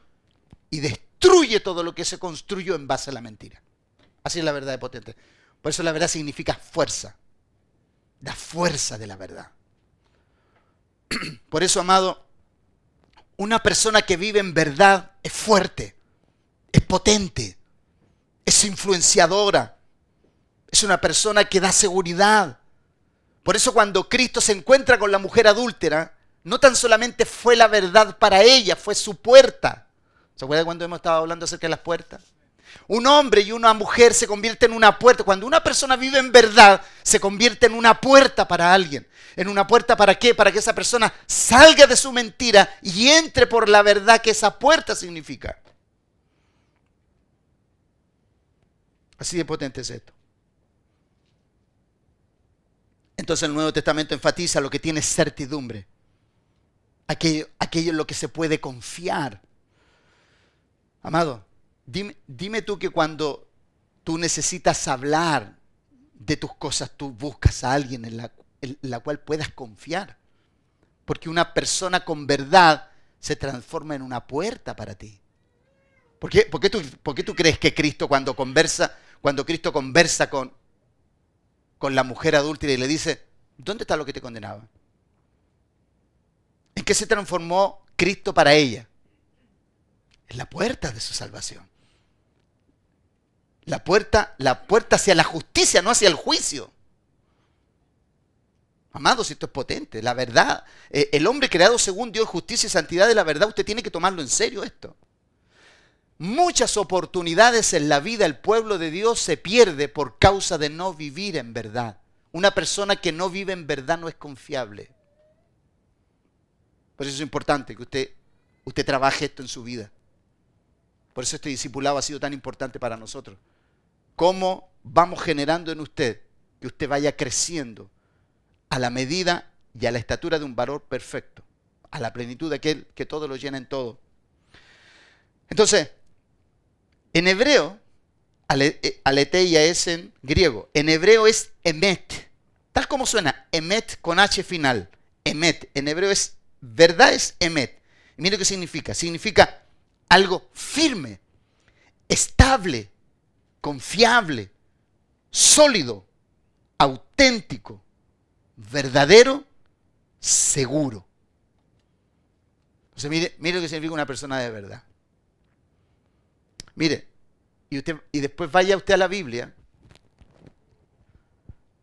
y destruye todo lo que se construyó en base a la mentira. Así es la verdad de potente. Por eso la verdad significa fuerza la fuerza de la verdad. Por eso, amado, una persona que vive en verdad es fuerte, es potente, es influenciadora, es una persona que da seguridad. Por eso cuando Cristo se encuentra con la mujer adúltera, no tan solamente fue la verdad para ella, fue su puerta. ¿Se acuerdan cuando hemos estado hablando acerca de las puertas? Un hombre y una mujer se convierten en una puerta. Cuando una persona vive en verdad, se convierte en una puerta para alguien. ¿En una puerta para qué? Para que esa persona salga de su mentira y entre por la verdad que esa puerta significa. Así de potente es esto. Entonces el Nuevo Testamento enfatiza lo que tiene certidumbre. Aquello, aquello en lo que se puede confiar. Amado, Dime, tú que cuando tú necesitas hablar de tus cosas, tú buscas a alguien en la, cual puedas confiar. Porque una persona con verdad se transforma en una puerta para ti. ¿Por qué, por qué tú, crees que Cristo cuando conversa, cuando Cristo conversa con, con la mujer adúltera y le dice, ¿dónde está lo que te condenaba? ¿En qué se transformó Cristo para ella? En la puerta de su salvación. La puerta, la puerta hacia la justicia, no hacia el juicio. Amados, esto es potente. La verdad, eh, el hombre creado según Dios, justicia y santidad de la verdad, usted tiene que tomarlo en serio esto. Muchas oportunidades en la vida el pueblo de Dios se pierde por causa de no vivir en verdad. Una persona que no vive en verdad no es confiable. Por eso es importante que usted, usted trabaje esto en su vida. Por eso este discipulado ha sido tan importante para nosotros cómo vamos generando en usted que usted vaya creciendo a la medida y a la estatura de un valor perfecto, a la plenitud de aquel que todo lo llena en todo. Entonces, en hebreo, eh, aleteia es en griego, en hebreo es emet, tal como suena, emet con H final, emet, en hebreo es, verdad es emet. Mire qué significa, significa algo firme, estable, confiable, sólido, auténtico, verdadero, seguro. mire, mire lo que significa una persona de verdad. Mire, y, usted, y después vaya usted a la Biblia,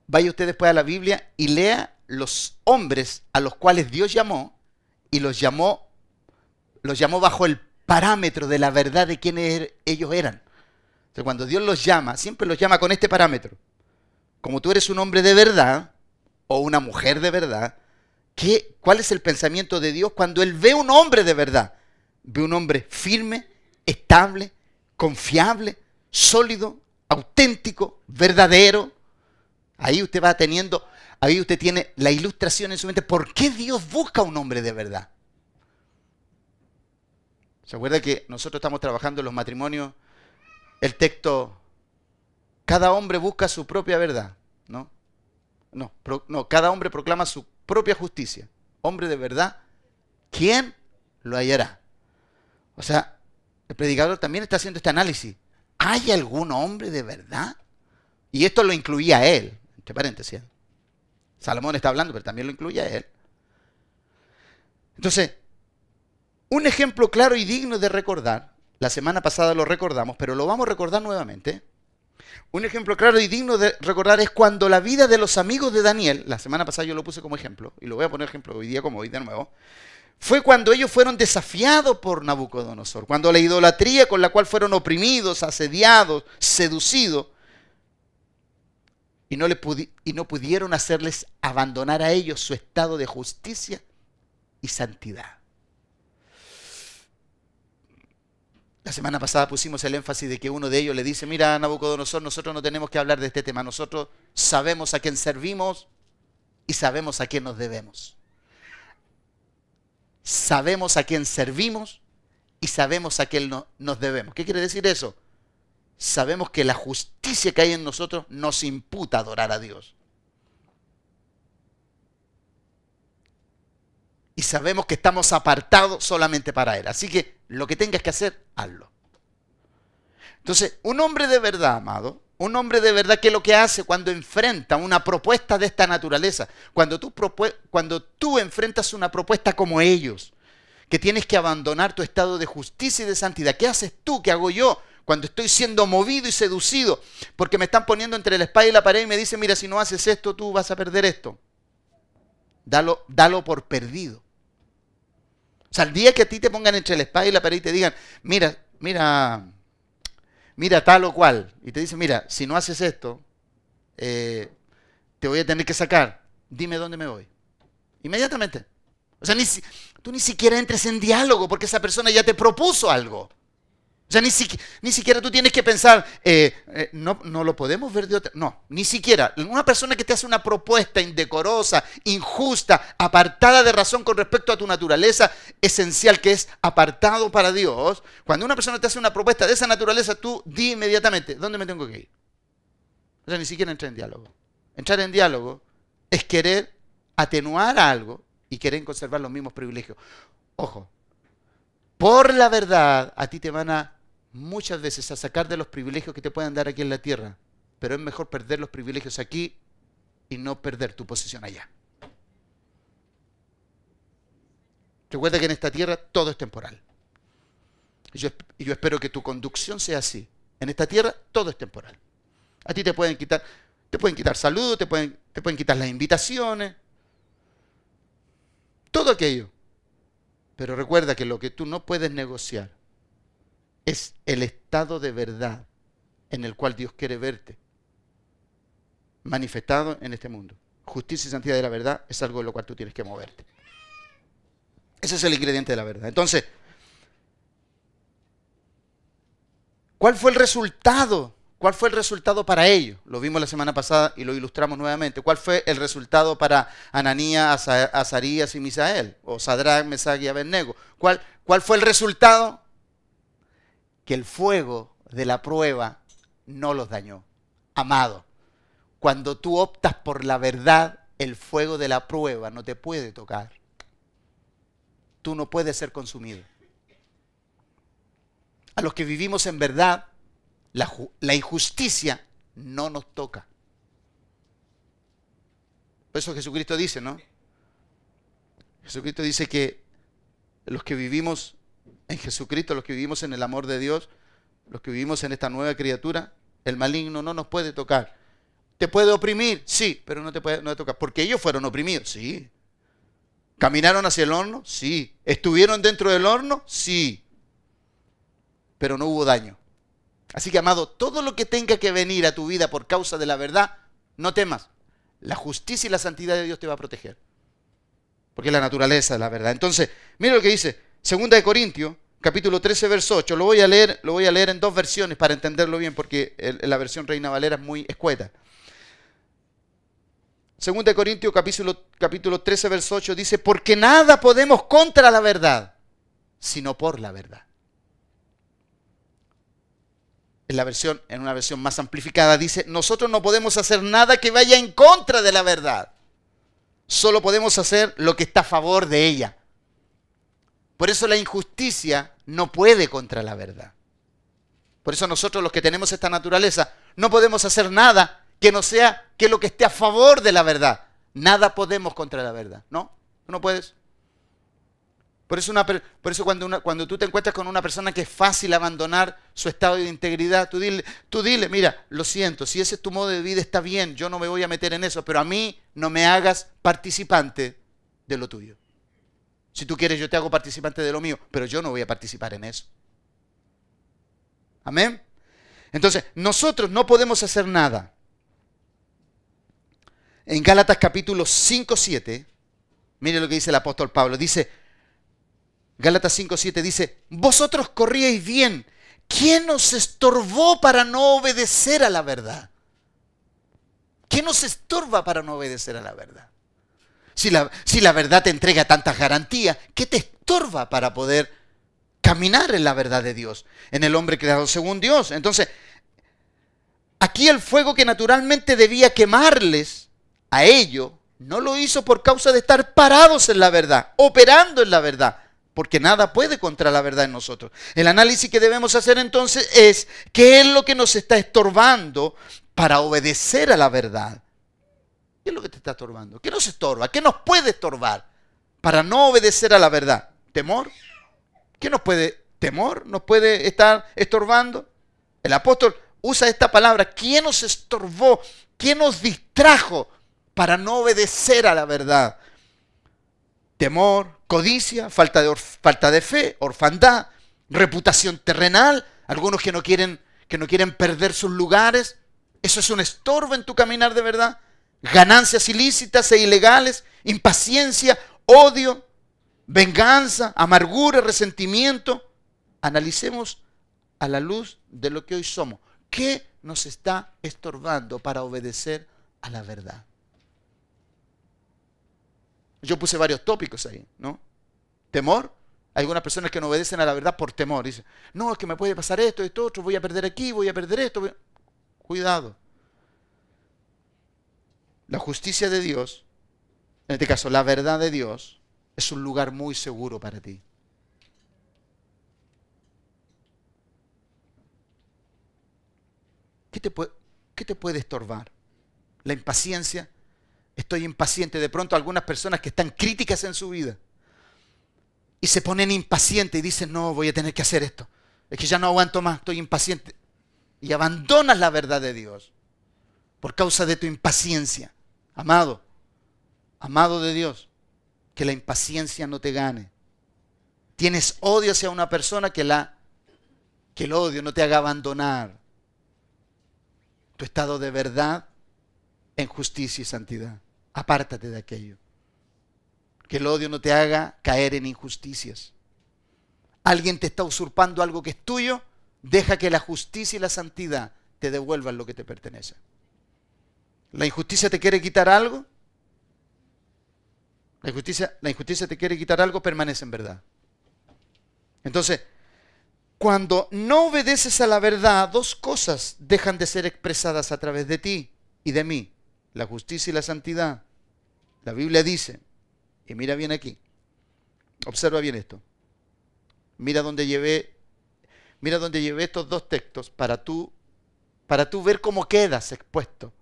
vaya usted después a la Biblia y lea los hombres a los cuales Dios llamó y los llamó, los llamó bajo el parámetro de la verdad de quiénes er, ellos eran cuando Dios los llama, siempre los llama con este parámetro. Como tú eres un hombre de verdad o una mujer de verdad, ¿qué, ¿cuál es el pensamiento de Dios cuando Él ve un hombre de verdad? Ve un hombre firme, estable, confiable, sólido, auténtico, verdadero. Ahí usted va teniendo, ahí usted tiene la ilustración en su mente. ¿Por qué Dios busca un hombre de verdad? ¿Se acuerda que nosotros estamos trabajando en los matrimonios el texto, cada hombre busca su propia verdad, ¿no? No, no, cada hombre proclama su propia justicia. Hombre de verdad, ¿quién lo hallará? O sea, el predicador también está haciendo este análisis. ¿Hay algún hombre de verdad? Y esto lo incluía él, entre paréntesis. Salomón está hablando, pero también lo incluye a él. Entonces, un ejemplo claro y digno de recordar, la semana pasada lo recordamos, pero lo vamos a recordar nuevamente. Un ejemplo claro y digno de recordar es cuando la vida de los amigos de Daniel, la semana pasada yo lo puse como ejemplo, y lo voy a poner ejemplo hoy día como hoy de nuevo, fue cuando ellos fueron desafiados por Nabucodonosor, cuando la idolatría con la cual fueron oprimidos, asediados, seducidos, y no, le y no pudieron hacerles abandonar a ellos su estado de justicia y santidad. La semana pasada pusimos el énfasis de que uno de ellos le dice, mira Nabucodonosor, nosotros no tenemos que hablar de este tema, nosotros sabemos a quién servimos y sabemos a quién nos debemos. Sabemos a quién servimos y sabemos a quién nos debemos. ¿Qué quiere decir eso? Sabemos que la justicia que hay en nosotros nos imputa adorar a Dios. y sabemos que estamos apartados solamente para Él. Así que lo que tengas que hacer, hazlo. Entonces, un hombre de verdad, amado, un hombre de verdad, ¿qué es lo que hace cuando enfrenta una propuesta de esta naturaleza? Cuando tú, cuando tú enfrentas una propuesta como ellos, que tienes que abandonar tu estado de justicia y de santidad, ¿qué haces tú? ¿Qué hago yo? Cuando estoy siendo movido y seducido, porque me están poniendo entre la espalda y la pared y me dicen, mira, si no haces esto, tú vas a perder esto. Dalo, dalo por perdido. Sea, el día que a ti te pongan entre la espada y la pared y te digan, mira, mira, mira tal o cual, y te dicen, mira, si no haces esto, eh, te voy a tener que sacar, dime dónde me voy. Inmediatamente. O sea, ni, tú ni siquiera entres en diálogo porque esa persona ya te propuso algo. O sea, ni, ni siquiera tú tienes que pensar, eh, eh, no, no lo podemos ver de otra. No, ni siquiera. Una persona que te hace una propuesta indecorosa, injusta, apartada de razón con respecto a tu naturaleza esencial, que es apartado para Dios, cuando una persona te hace una propuesta de esa naturaleza, tú di inmediatamente, ¿dónde me tengo que ir? O sea, ni siquiera entrar en diálogo. Entrar en diálogo es querer atenuar algo y querer conservar los mismos privilegios. Ojo, por la verdad a ti te van a muchas veces a sacar de los privilegios que te puedan dar aquí en la tierra, pero es mejor perder los privilegios aquí y no perder tu posición allá. Recuerda que en esta tierra todo es temporal. Y yo, yo espero que tu conducción sea así. En esta tierra todo es temporal. A ti te pueden quitar, te pueden quitar salud, te pueden, te pueden quitar las invitaciones, todo aquello. Pero recuerda que lo que tú no puedes negociar es el estado de verdad en el cual Dios quiere verte manifestado en este mundo. Justicia y santidad de la verdad es algo en lo cual tú tienes que moverte. Ese es el ingrediente de la verdad. Entonces, ¿cuál fue el resultado? ¿Cuál fue el resultado para ellos? Lo vimos la semana pasada y lo ilustramos nuevamente. ¿Cuál fue el resultado para Ananías, Azarías y Misael? O Sadrach, Mesach y Abednego. ¿Cuál, ¿Cuál fue el resultado? Que el fuego de la prueba no los dañó. Amado, cuando tú optas por la verdad, el fuego de la prueba no te puede tocar. Tú no puedes ser consumido. A los que vivimos en verdad, la, injusticia no nos toca. Por eso Jesucristo dice, ¿no? Jesucristo dice que los que vivimos en Jesucristo, los que vivimos en el amor de Dios, los que vivimos en esta nueva criatura, el maligno no nos puede tocar. ¿Te puede oprimir? Sí, pero no te puede no tocar. Porque ellos fueron oprimidos, sí. ¿Caminaron hacia el horno? Sí. ¿Estuvieron dentro del horno? Sí. Pero no hubo daño. Así que, amado, todo lo que tenga que venir a tu vida por causa de la verdad, no temas. La justicia y la santidad de Dios te va a proteger. Porque es la naturaleza de la verdad. Entonces, mira lo que dice. Segunda de Corintios, capítulo 13, verso 8. Lo voy a leer, lo voy a leer en dos versiones para entenderlo bien, porque la versión Reina Valera es muy escueta. Segunda de Corintios, capítulo, capítulo 13, verso 8 dice, porque nada podemos contra la verdad, sino por la verdad. En, la versión, en una versión más amplificada dice, nosotros no podemos hacer nada que vaya en contra de la verdad. Solo podemos hacer lo que está a favor de ella. Por eso la injusticia no puede contra la verdad. Por eso nosotros los que tenemos esta naturaleza no podemos hacer nada que no sea que lo que esté a favor de la verdad. Nada podemos contra la verdad, ¿no? No puedes. Por eso, cuando, cuando tú te encuentras con una persona que es fácil abandonar su estado de integridad, tú dile, tú dile, mira, lo siento, si ese es tu modo de vida está bien, yo no me voy a meter en eso, pero a mí no me hagas participante de lo tuyo. Si tú quieres, yo te hago participante de lo mío, pero yo no voy a participar en eso. Amén. Entonces, nosotros no podemos hacer nada. En Gálatas capítulo 5, 7, mire lo que dice el apóstol Pablo, dice, Gálatas 5.7 dice, vosotros corríais bien. ¿Quién nos estorbó para no obedecer a la verdad? ¿Quién nos estorba para no obedecer a la verdad? Si la, verdad te entrega tantas garantías, ¿qué te estorba para poder caminar en la verdad de Dios? En el hombre creado según Dios. Entonces, aquí el fuego que naturalmente debía quemarles a ellos, no lo hizo por causa de estar parados en la verdad, operando en la verdad porque nada puede contra la verdad en nosotros. El análisis que debemos hacer entonces es qué es lo que nos está estorbando para obedecer a la verdad. ¿Qué es lo que te está estorbando? ¿Qué nos estorba? ¿Qué nos puede estorbar para no obedecer a la verdad? ¿Temor? ¿Qué nos puede? ¿Temor? ¿Nos puede estar estorbando? El apóstol usa esta palabra. ¿Quién nos estorbó? ¿Quién nos distrajo para no obedecer a la verdad? Temor, codicia, falta de, falta de fe, orfandad, reputación terrenal, algunos que no, quieren, que no quieren perder sus lugares. Eso es un estorbo en tu caminar de verdad. Ganancias ilícitas e ilegales, impaciencia, odio, venganza, amargura, resentimiento. Analicemos a la luz de lo que hoy somos. ¿Qué nos está estorbando para obedecer a la verdad? Yo puse varios tópicos ahí, ¿no? Temor. Hay algunas personas que no obedecen a la verdad por temor. Dicen, no, es que me puede pasar esto, esto, otro, voy a perder aquí, voy a perder esto. Cuidado. La justicia de Dios, en este caso la verdad de Dios, es un lugar muy seguro para ti. ¿Qué te, puede, qué te puede estorbar? La impaciencia, estoy impaciente. De pronto algunas personas que están críticas en su vida y se ponen impacientes y dicen, no, voy a tener que hacer esto. Es que ya no aguanto más, estoy impaciente. Y abandonas la verdad de Dios por causa de tu impaciencia. Amado, amado de Dios, que la impaciencia no te gane. Tienes odio hacia una persona que la que el odio no te haga abandonar tu estado de verdad en justicia y santidad. Apártate de aquello. Que el odio no te haga caer en injusticias. Alguien te está usurpando algo que es tuyo, deja que la justicia y la santidad te devuelvan lo que te pertenece. ¿La injusticia te quiere quitar algo? La injusticia, la injusticia te quiere quitar algo, permanece en verdad. Entonces, cuando no obedeces a la verdad, dos cosas dejan de ser expresadas a través de ti y de mí. La justicia y la santidad. La Biblia dice, y mira bien aquí, observa bien esto. Mira dónde llevé, mira dónde llevé estos dos textos para tú, para tú ver cómo quedas expuesto.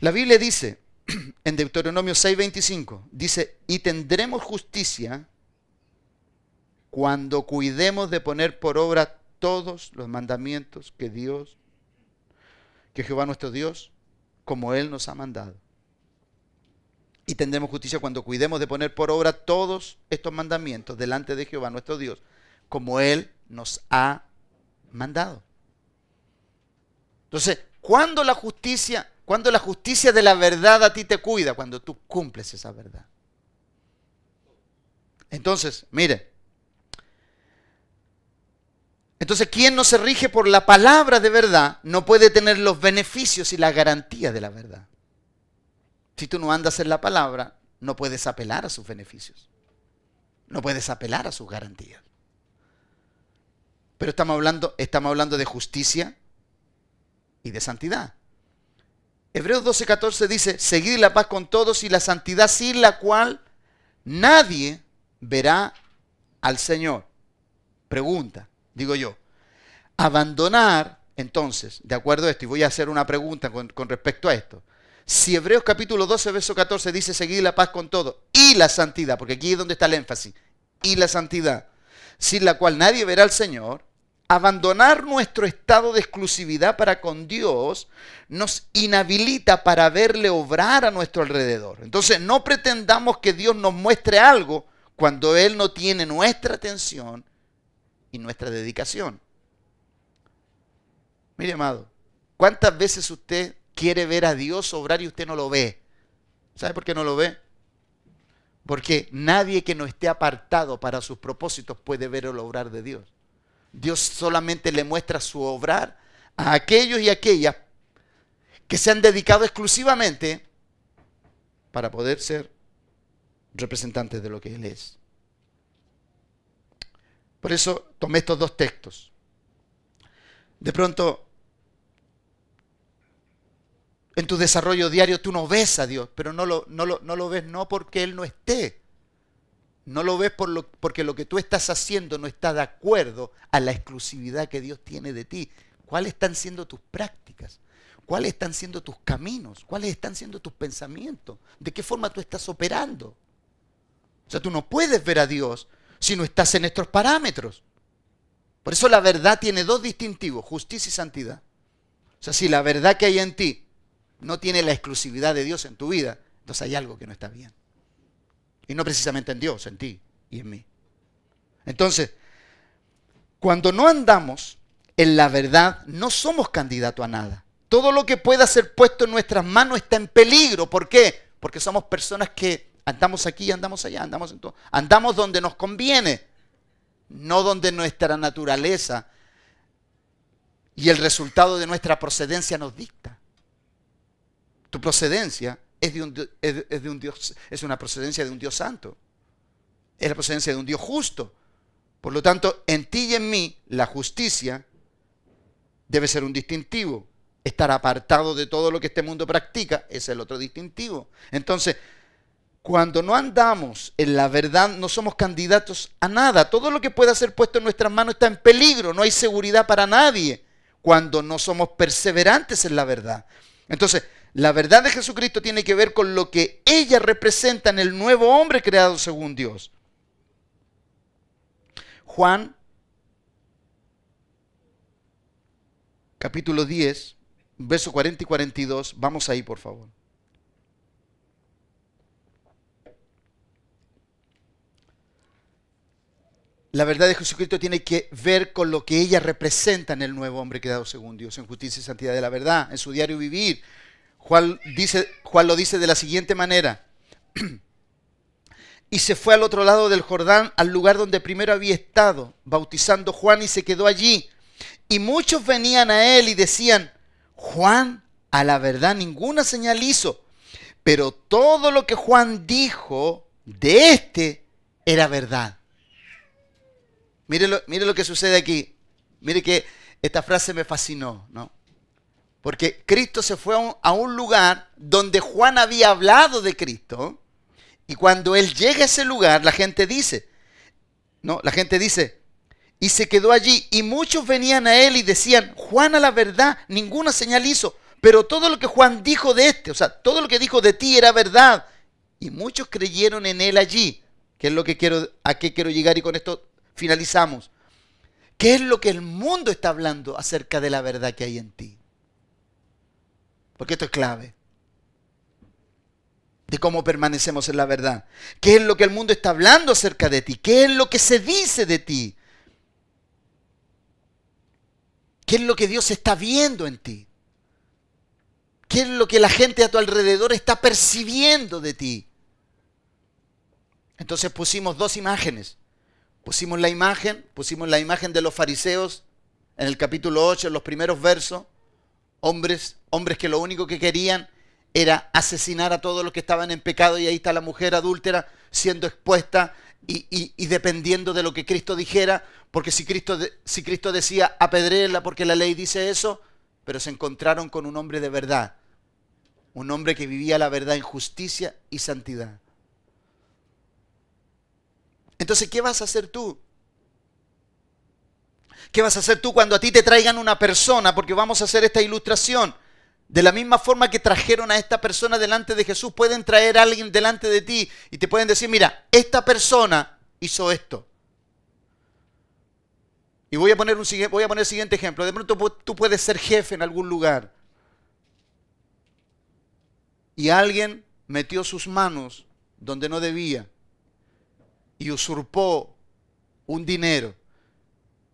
La Biblia dice en Deuteronomio 6:25, dice, y tendremos justicia cuando cuidemos de poner por obra todos los mandamientos que Dios, que Jehová nuestro Dios, como Él nos ha mandado y tendremos justicia cuando cuidemos de poner por obra todos estos mandamientos delante de Jehová nuestro Dios, como Él nos ha mandado. Entonces, cuando la justicia, cuando la justicia de la verdad a ti te cuida, cuando tú cumples esa verdad. Entonces, mire, entonces quien no se rige por la palabra de verdad no puede tener los beneficios y la garantía de la verdad. Si tú no andas en la palabra, no puedes apelar a sus beneficios. No puedes apelar a sus garantías. Pero estamos hablando, estamos hablando de justicia y de santidad. Hebreos 12:14 dice, seguid la paz con todos y la santidad sin la cual nadie verá al Señor. Pregunta, digo yo, abandonar Entonces, de acuerdo a esto, y voy a hacer una pregunta con, respecto a esto. Si Hebreos capítulo 12, verso 14 dice seguir la paz con todo y la santidad, porque aquí es donde está el énfasis, y la santidad, sin la cual nadie verá al Señor, abandonar nuestro estado de exclusividad para con Dios nos inhabilita para verle obrar a nuestro alrededor. Entonces no pretendamos que Dios nos muestre algo cuando Él no tiene nuestra atención y nuestra dedicación. Mire, amado, ¿cuántas veces usted quiere ver a Dios obrar y usted no lo ve? ¿Sabe por qué no lo ve? Porque nadie que no esté apartado para sus propósitos puede ver el obrar de Dios. Dios solamente le muestra su obrar a aquellos y aquellas que se han dedicado exclusivamente para poder ser representantes de lo que Él es. Por eso tomé estos dos textos. De pronto, en tu desarrollo diario tú no ves a Dios, pero no lo, no lo, no lo ves no porque Él no esté, no lo ves por lo, porque lo que tú estás haciendo no está de acuerdo a la exclusividad que Dios tiene de ti. ¿Cuáles están siendo tus prácticas? ¿Cuáles están siendo tus caminos? ¿Cuáles están siendo tus pensamientos? ¿De qué forma tú estás operando? O sea, tú no puedes ver a Dios si no estás en estos parámetros. Por eso la verdad tiene dos distintivos, justicia y santidad. O sea, si la verdad que hay en ti no tiene la exclusividad de Dios en tu vida, entonces hay algo que no está bien. Y no precisamente en Dios, en ti y en mí. Entonces, cuando no andamos en la verdad, no somos candidatos a nada. Todo lo que pueda ser puesto en nuestras manos está en peligro. ¿Por qué? Porque somos personas que andamos aquí, andamos allá, andamos en todo. Andamos donde nos conviene, no donde nuestra naturaleza y el resultado de nuestra procedencia nos dicta. Tu procedencia es de, un, es, de un Dios, es una procedencia de un Dios santo. Es la procedencia de un Dios justo. Por lo tanto, en ti y en mí, la justicia debe ser un distintivo. Estar apartado de todo lo que este mundo practica es el otro distintivo. Entonces, cuando no andamos en la verdad, no somos candidatos a nada. Todo lo que pueda ser puesto en nuestras manos está en peligro. No hay seguridad para nadie cuando no somos perseverantes en la verdad. Entonces, la verdad de Jesucristo tiene que ver con lo que ella representa en el nuevo hombre creado según Dios. Juan, capítulo 10, verso 40 y 42. Vamos ahí, por favor. La verdad de Jesucristo tiene que ver con lo que ella representa en el nuevo hombre creado según Dios, en justicia y santidad de la verdad, en su diario vivir, Juan, dice, Juan lo dice de la siguiente manera. y se fue al otro lado del Jordán, al lugar donde primero había estado, bautizando Juan y se quedó allí. Y muchos venían a él y decían, Juan, a la verdad ninguna señal hizo, pero todo lo que Juan dijo de este era verdad. Mire lo, mire lo que sucede aquí. Mire que esta frase me fascinó, ¿no? Porque Cristo se fue a un, lugar donde Juan había hablado de Cristo. Y cuando él llega a ese lugar, la gente dice, no, la gente dice, y se quedó allí. Y muchos venían a él y decían, Juan a la verdad, ninguna señal hizo. Pero todo lo que Juan dijo de este, o sea, todo lo que dijo de ti era verdad. Y muchos creyeron en él allí. ¿Qué es lo que quiero, a qué quiero llegar y con esto finalizamos? ¿Qué es lo que el mundo está hablando acerca de la verdad que hay en ti? Porque esto es clave, de cómo permanecemos en la verdad. ¿Qué es lo que el mundo está hablando acerca de ti? ¿Qué es lo que se dice de ti? ¿Qué es lo que Dios está viendo en ti? ¿Qué es lo que la gente a tu alrededor está percibiendo de ti? Entonces pusimos dos imágenes. Pusimos la imagen, pusimos la imagen de los fariseos en el capítulo 8, en los primeros versos, hombres, hombres que lo único que querían era asesinar a todos los que estaban en pecado y ahí está la mujer adúltera siendo expuesta y, dependiendo de lo que Cristo dijera, porque si Cristo, si Cristo decía apedréela porque la ley dice eso, pero se encontraron con un hombre de verdad, un hombre que vivía la verdad en justicia y santidad. Entonces, ¿qué vas a hacer tú? ¿Qué vas a hacer tú cuando a ti te traigan una persona? Porque vamos a hacer esta ilustración. De la misma forma que trajeron a esta persona delante de Jesús, pueden traer a alguien delante de ti y te pueden decir, mira, esta persona hizo esto. Y voy a poner, un, voy a poner el siguiente ejemplo. De pronto tú puedes ser jefe en algún lugar. Y alguien metió sus manos donde no debía y usurpó un dinero.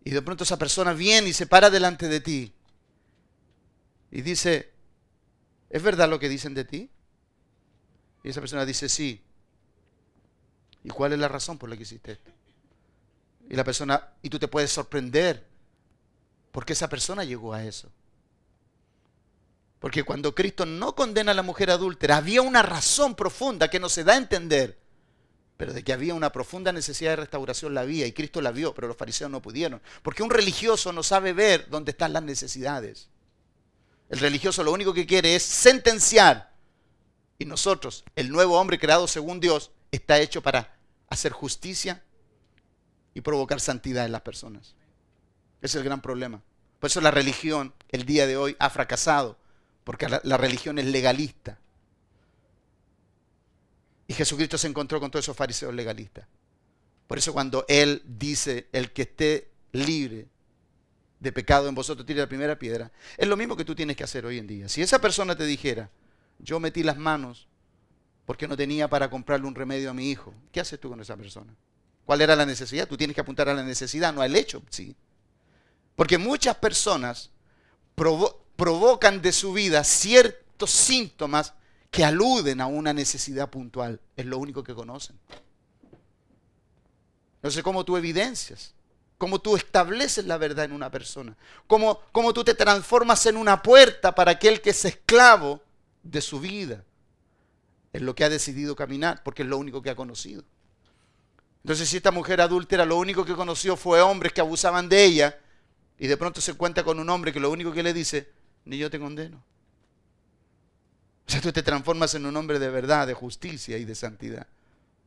Y de pronto esa persona viene y se para delante de ti y dice, ¿es verdad lo que dicen de ti? Y esa persona dice, sí. ¿Y cuál es la razón por la que hiciste esto? Y la persona, y tú te puedes sorprender, porque esa persona llegó a eso. Porque cuando Cristo no condena a la mujer adúltera, había una razón profunda que no se da a entender. Pero de que había una profunda necesidad de restauración la había y Cristo la vio, pero los fariseos no pudieron. Porque un religioso no sabe ver dónde están las necesidades. El religioso lo único que quiere es sentenciar. Y nosotros, el nuevo hombre creado según Dios, está hecho para hacer justicia y provocar santidad en las personas. Ese es el gran problema. Por eso la religión el día de hoy ha fracasado porque la, religión es legalista. Y Jesucristo se encontró con todos esos fariseos legalistas. Por eso cuando Él dice, el que esté libre de pecado en vosotros tire la primera piedra, es lo mismo que tú tienes que hacer hoy en día. Si esa persona te dijera, yo metí las manos porque no tenía para comprarle un remedio a mi hijo, ¿qué haces tú con esa persona? ¿Cuál era la necesidad? Tú tienes que apuntar a la necesidad, no al hecho, sí. Porque muchas personas provocan de su vida ciertos síntomas que aluden a una necesidad puntual. Es lo único que conocen. No sé cómo tú evidencias, cómo tú estableces la verdad en una persona, cómo, cómo tú te transformas en una puerta para aquel que es esclavo de su vida. Es lo que ha decidido caminar, porque es lo único que ha conocido. Entonces, si esta mujer adúltera lo único que conoció fue hombres que abusaban de ella, y de pronto se encuentra con un hombre que lo único que le dice, ni yo te condeno. O sea, tú te transformas en un hombre de verdad, de justicia y de santidad.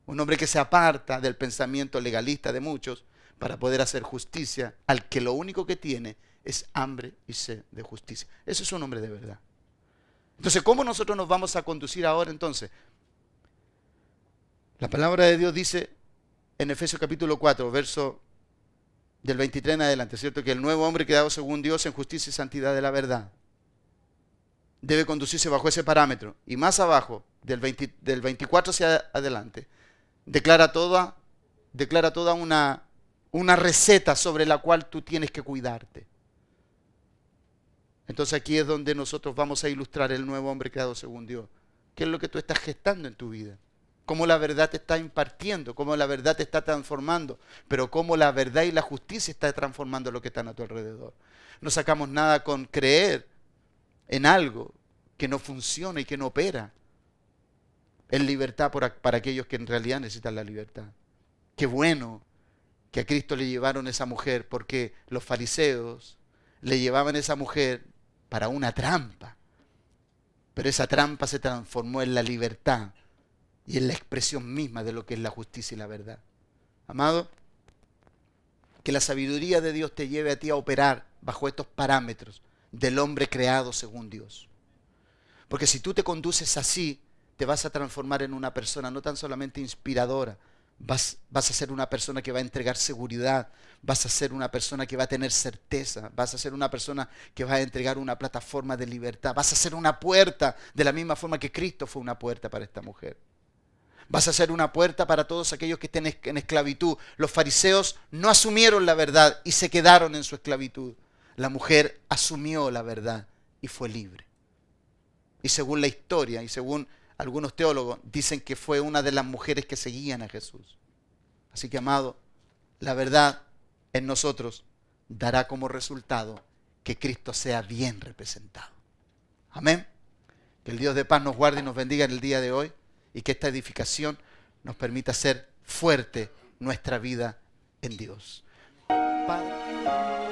Un hombre que se aparta del pensamiento legalista de muchos para poder hacer justicia al que lo único que tiene es hambre y sed de justicia. Ese es un hombre de verdad. Entonces, ¿cómo nosotros nos vamos a conducir ahora entonces? La palabra de Dios dice en Efesios capítulo 4, verso del 23 en adelante, ¿cierto? Que el nuevo hombre quedado según Dios en justicia y santidad de la verdad debe conducirse bajo ese parámetro. Y más abajo, del, 24 hacia adelante, declara toda, declara toda una, una receta sobre la cual tú tienes que cuidarte. Entonces aquí es donde nosotros vamos a ilustrar el nuevo hombre creado según Dios. ¿Qué es lo que tú estás gestando en tu vida? Cómo la verdad te está impartiendo, cómo la verdad te está transformando, pero cómo la verdad y la justicia está transformando lo que está a tu alrededor. No sacamos nada con creer en algo que no funciona y que no opera en libertad para aquellos que en realidad necesitan la libertad. Qué bueno que a Cristo le llevaron esa mujer porque los fariseos le llevaban esa mujer para una trampa. Pero esa trampa se transformó en la libertad y en la expresión misma de lo que es la justicia y la verdad. Amado, que la sabiduría de Dios te lleve a ti a operar bajo estos parámetros del hombre creado según Dios. Porque si tú te conduces así, te vas a transformar en una persona no tan solamente inspiradora, vas, vas, a ser una persona que va a entregar seguridad, vas a ser una persona que va a tener certeza, vas a ser una persona que va a entregar una plataforma de libertad, vas a ser una puerta de la misma forma que Cristo fue una puerta para esta mujer. Vas a ser una puerta para todos aquellos que estén en esclavitud. Los fariseos no asumieron la verdad y se quedaron en su esclavitud la mujer asumió la verdad y fue libre. Y según la historia y según algunos teólogos, dicen que fue una de las mujeres que seguían a Jesús. Así que, amado, la verdad en nosotros dará como resultado que Cristo sea bien representado. Amén. Que el Dios de paz nos guarde y nos bendiga en el día de hoy y que esta edificación nos permita ser fuerte nuestra vida en Dios. Padre.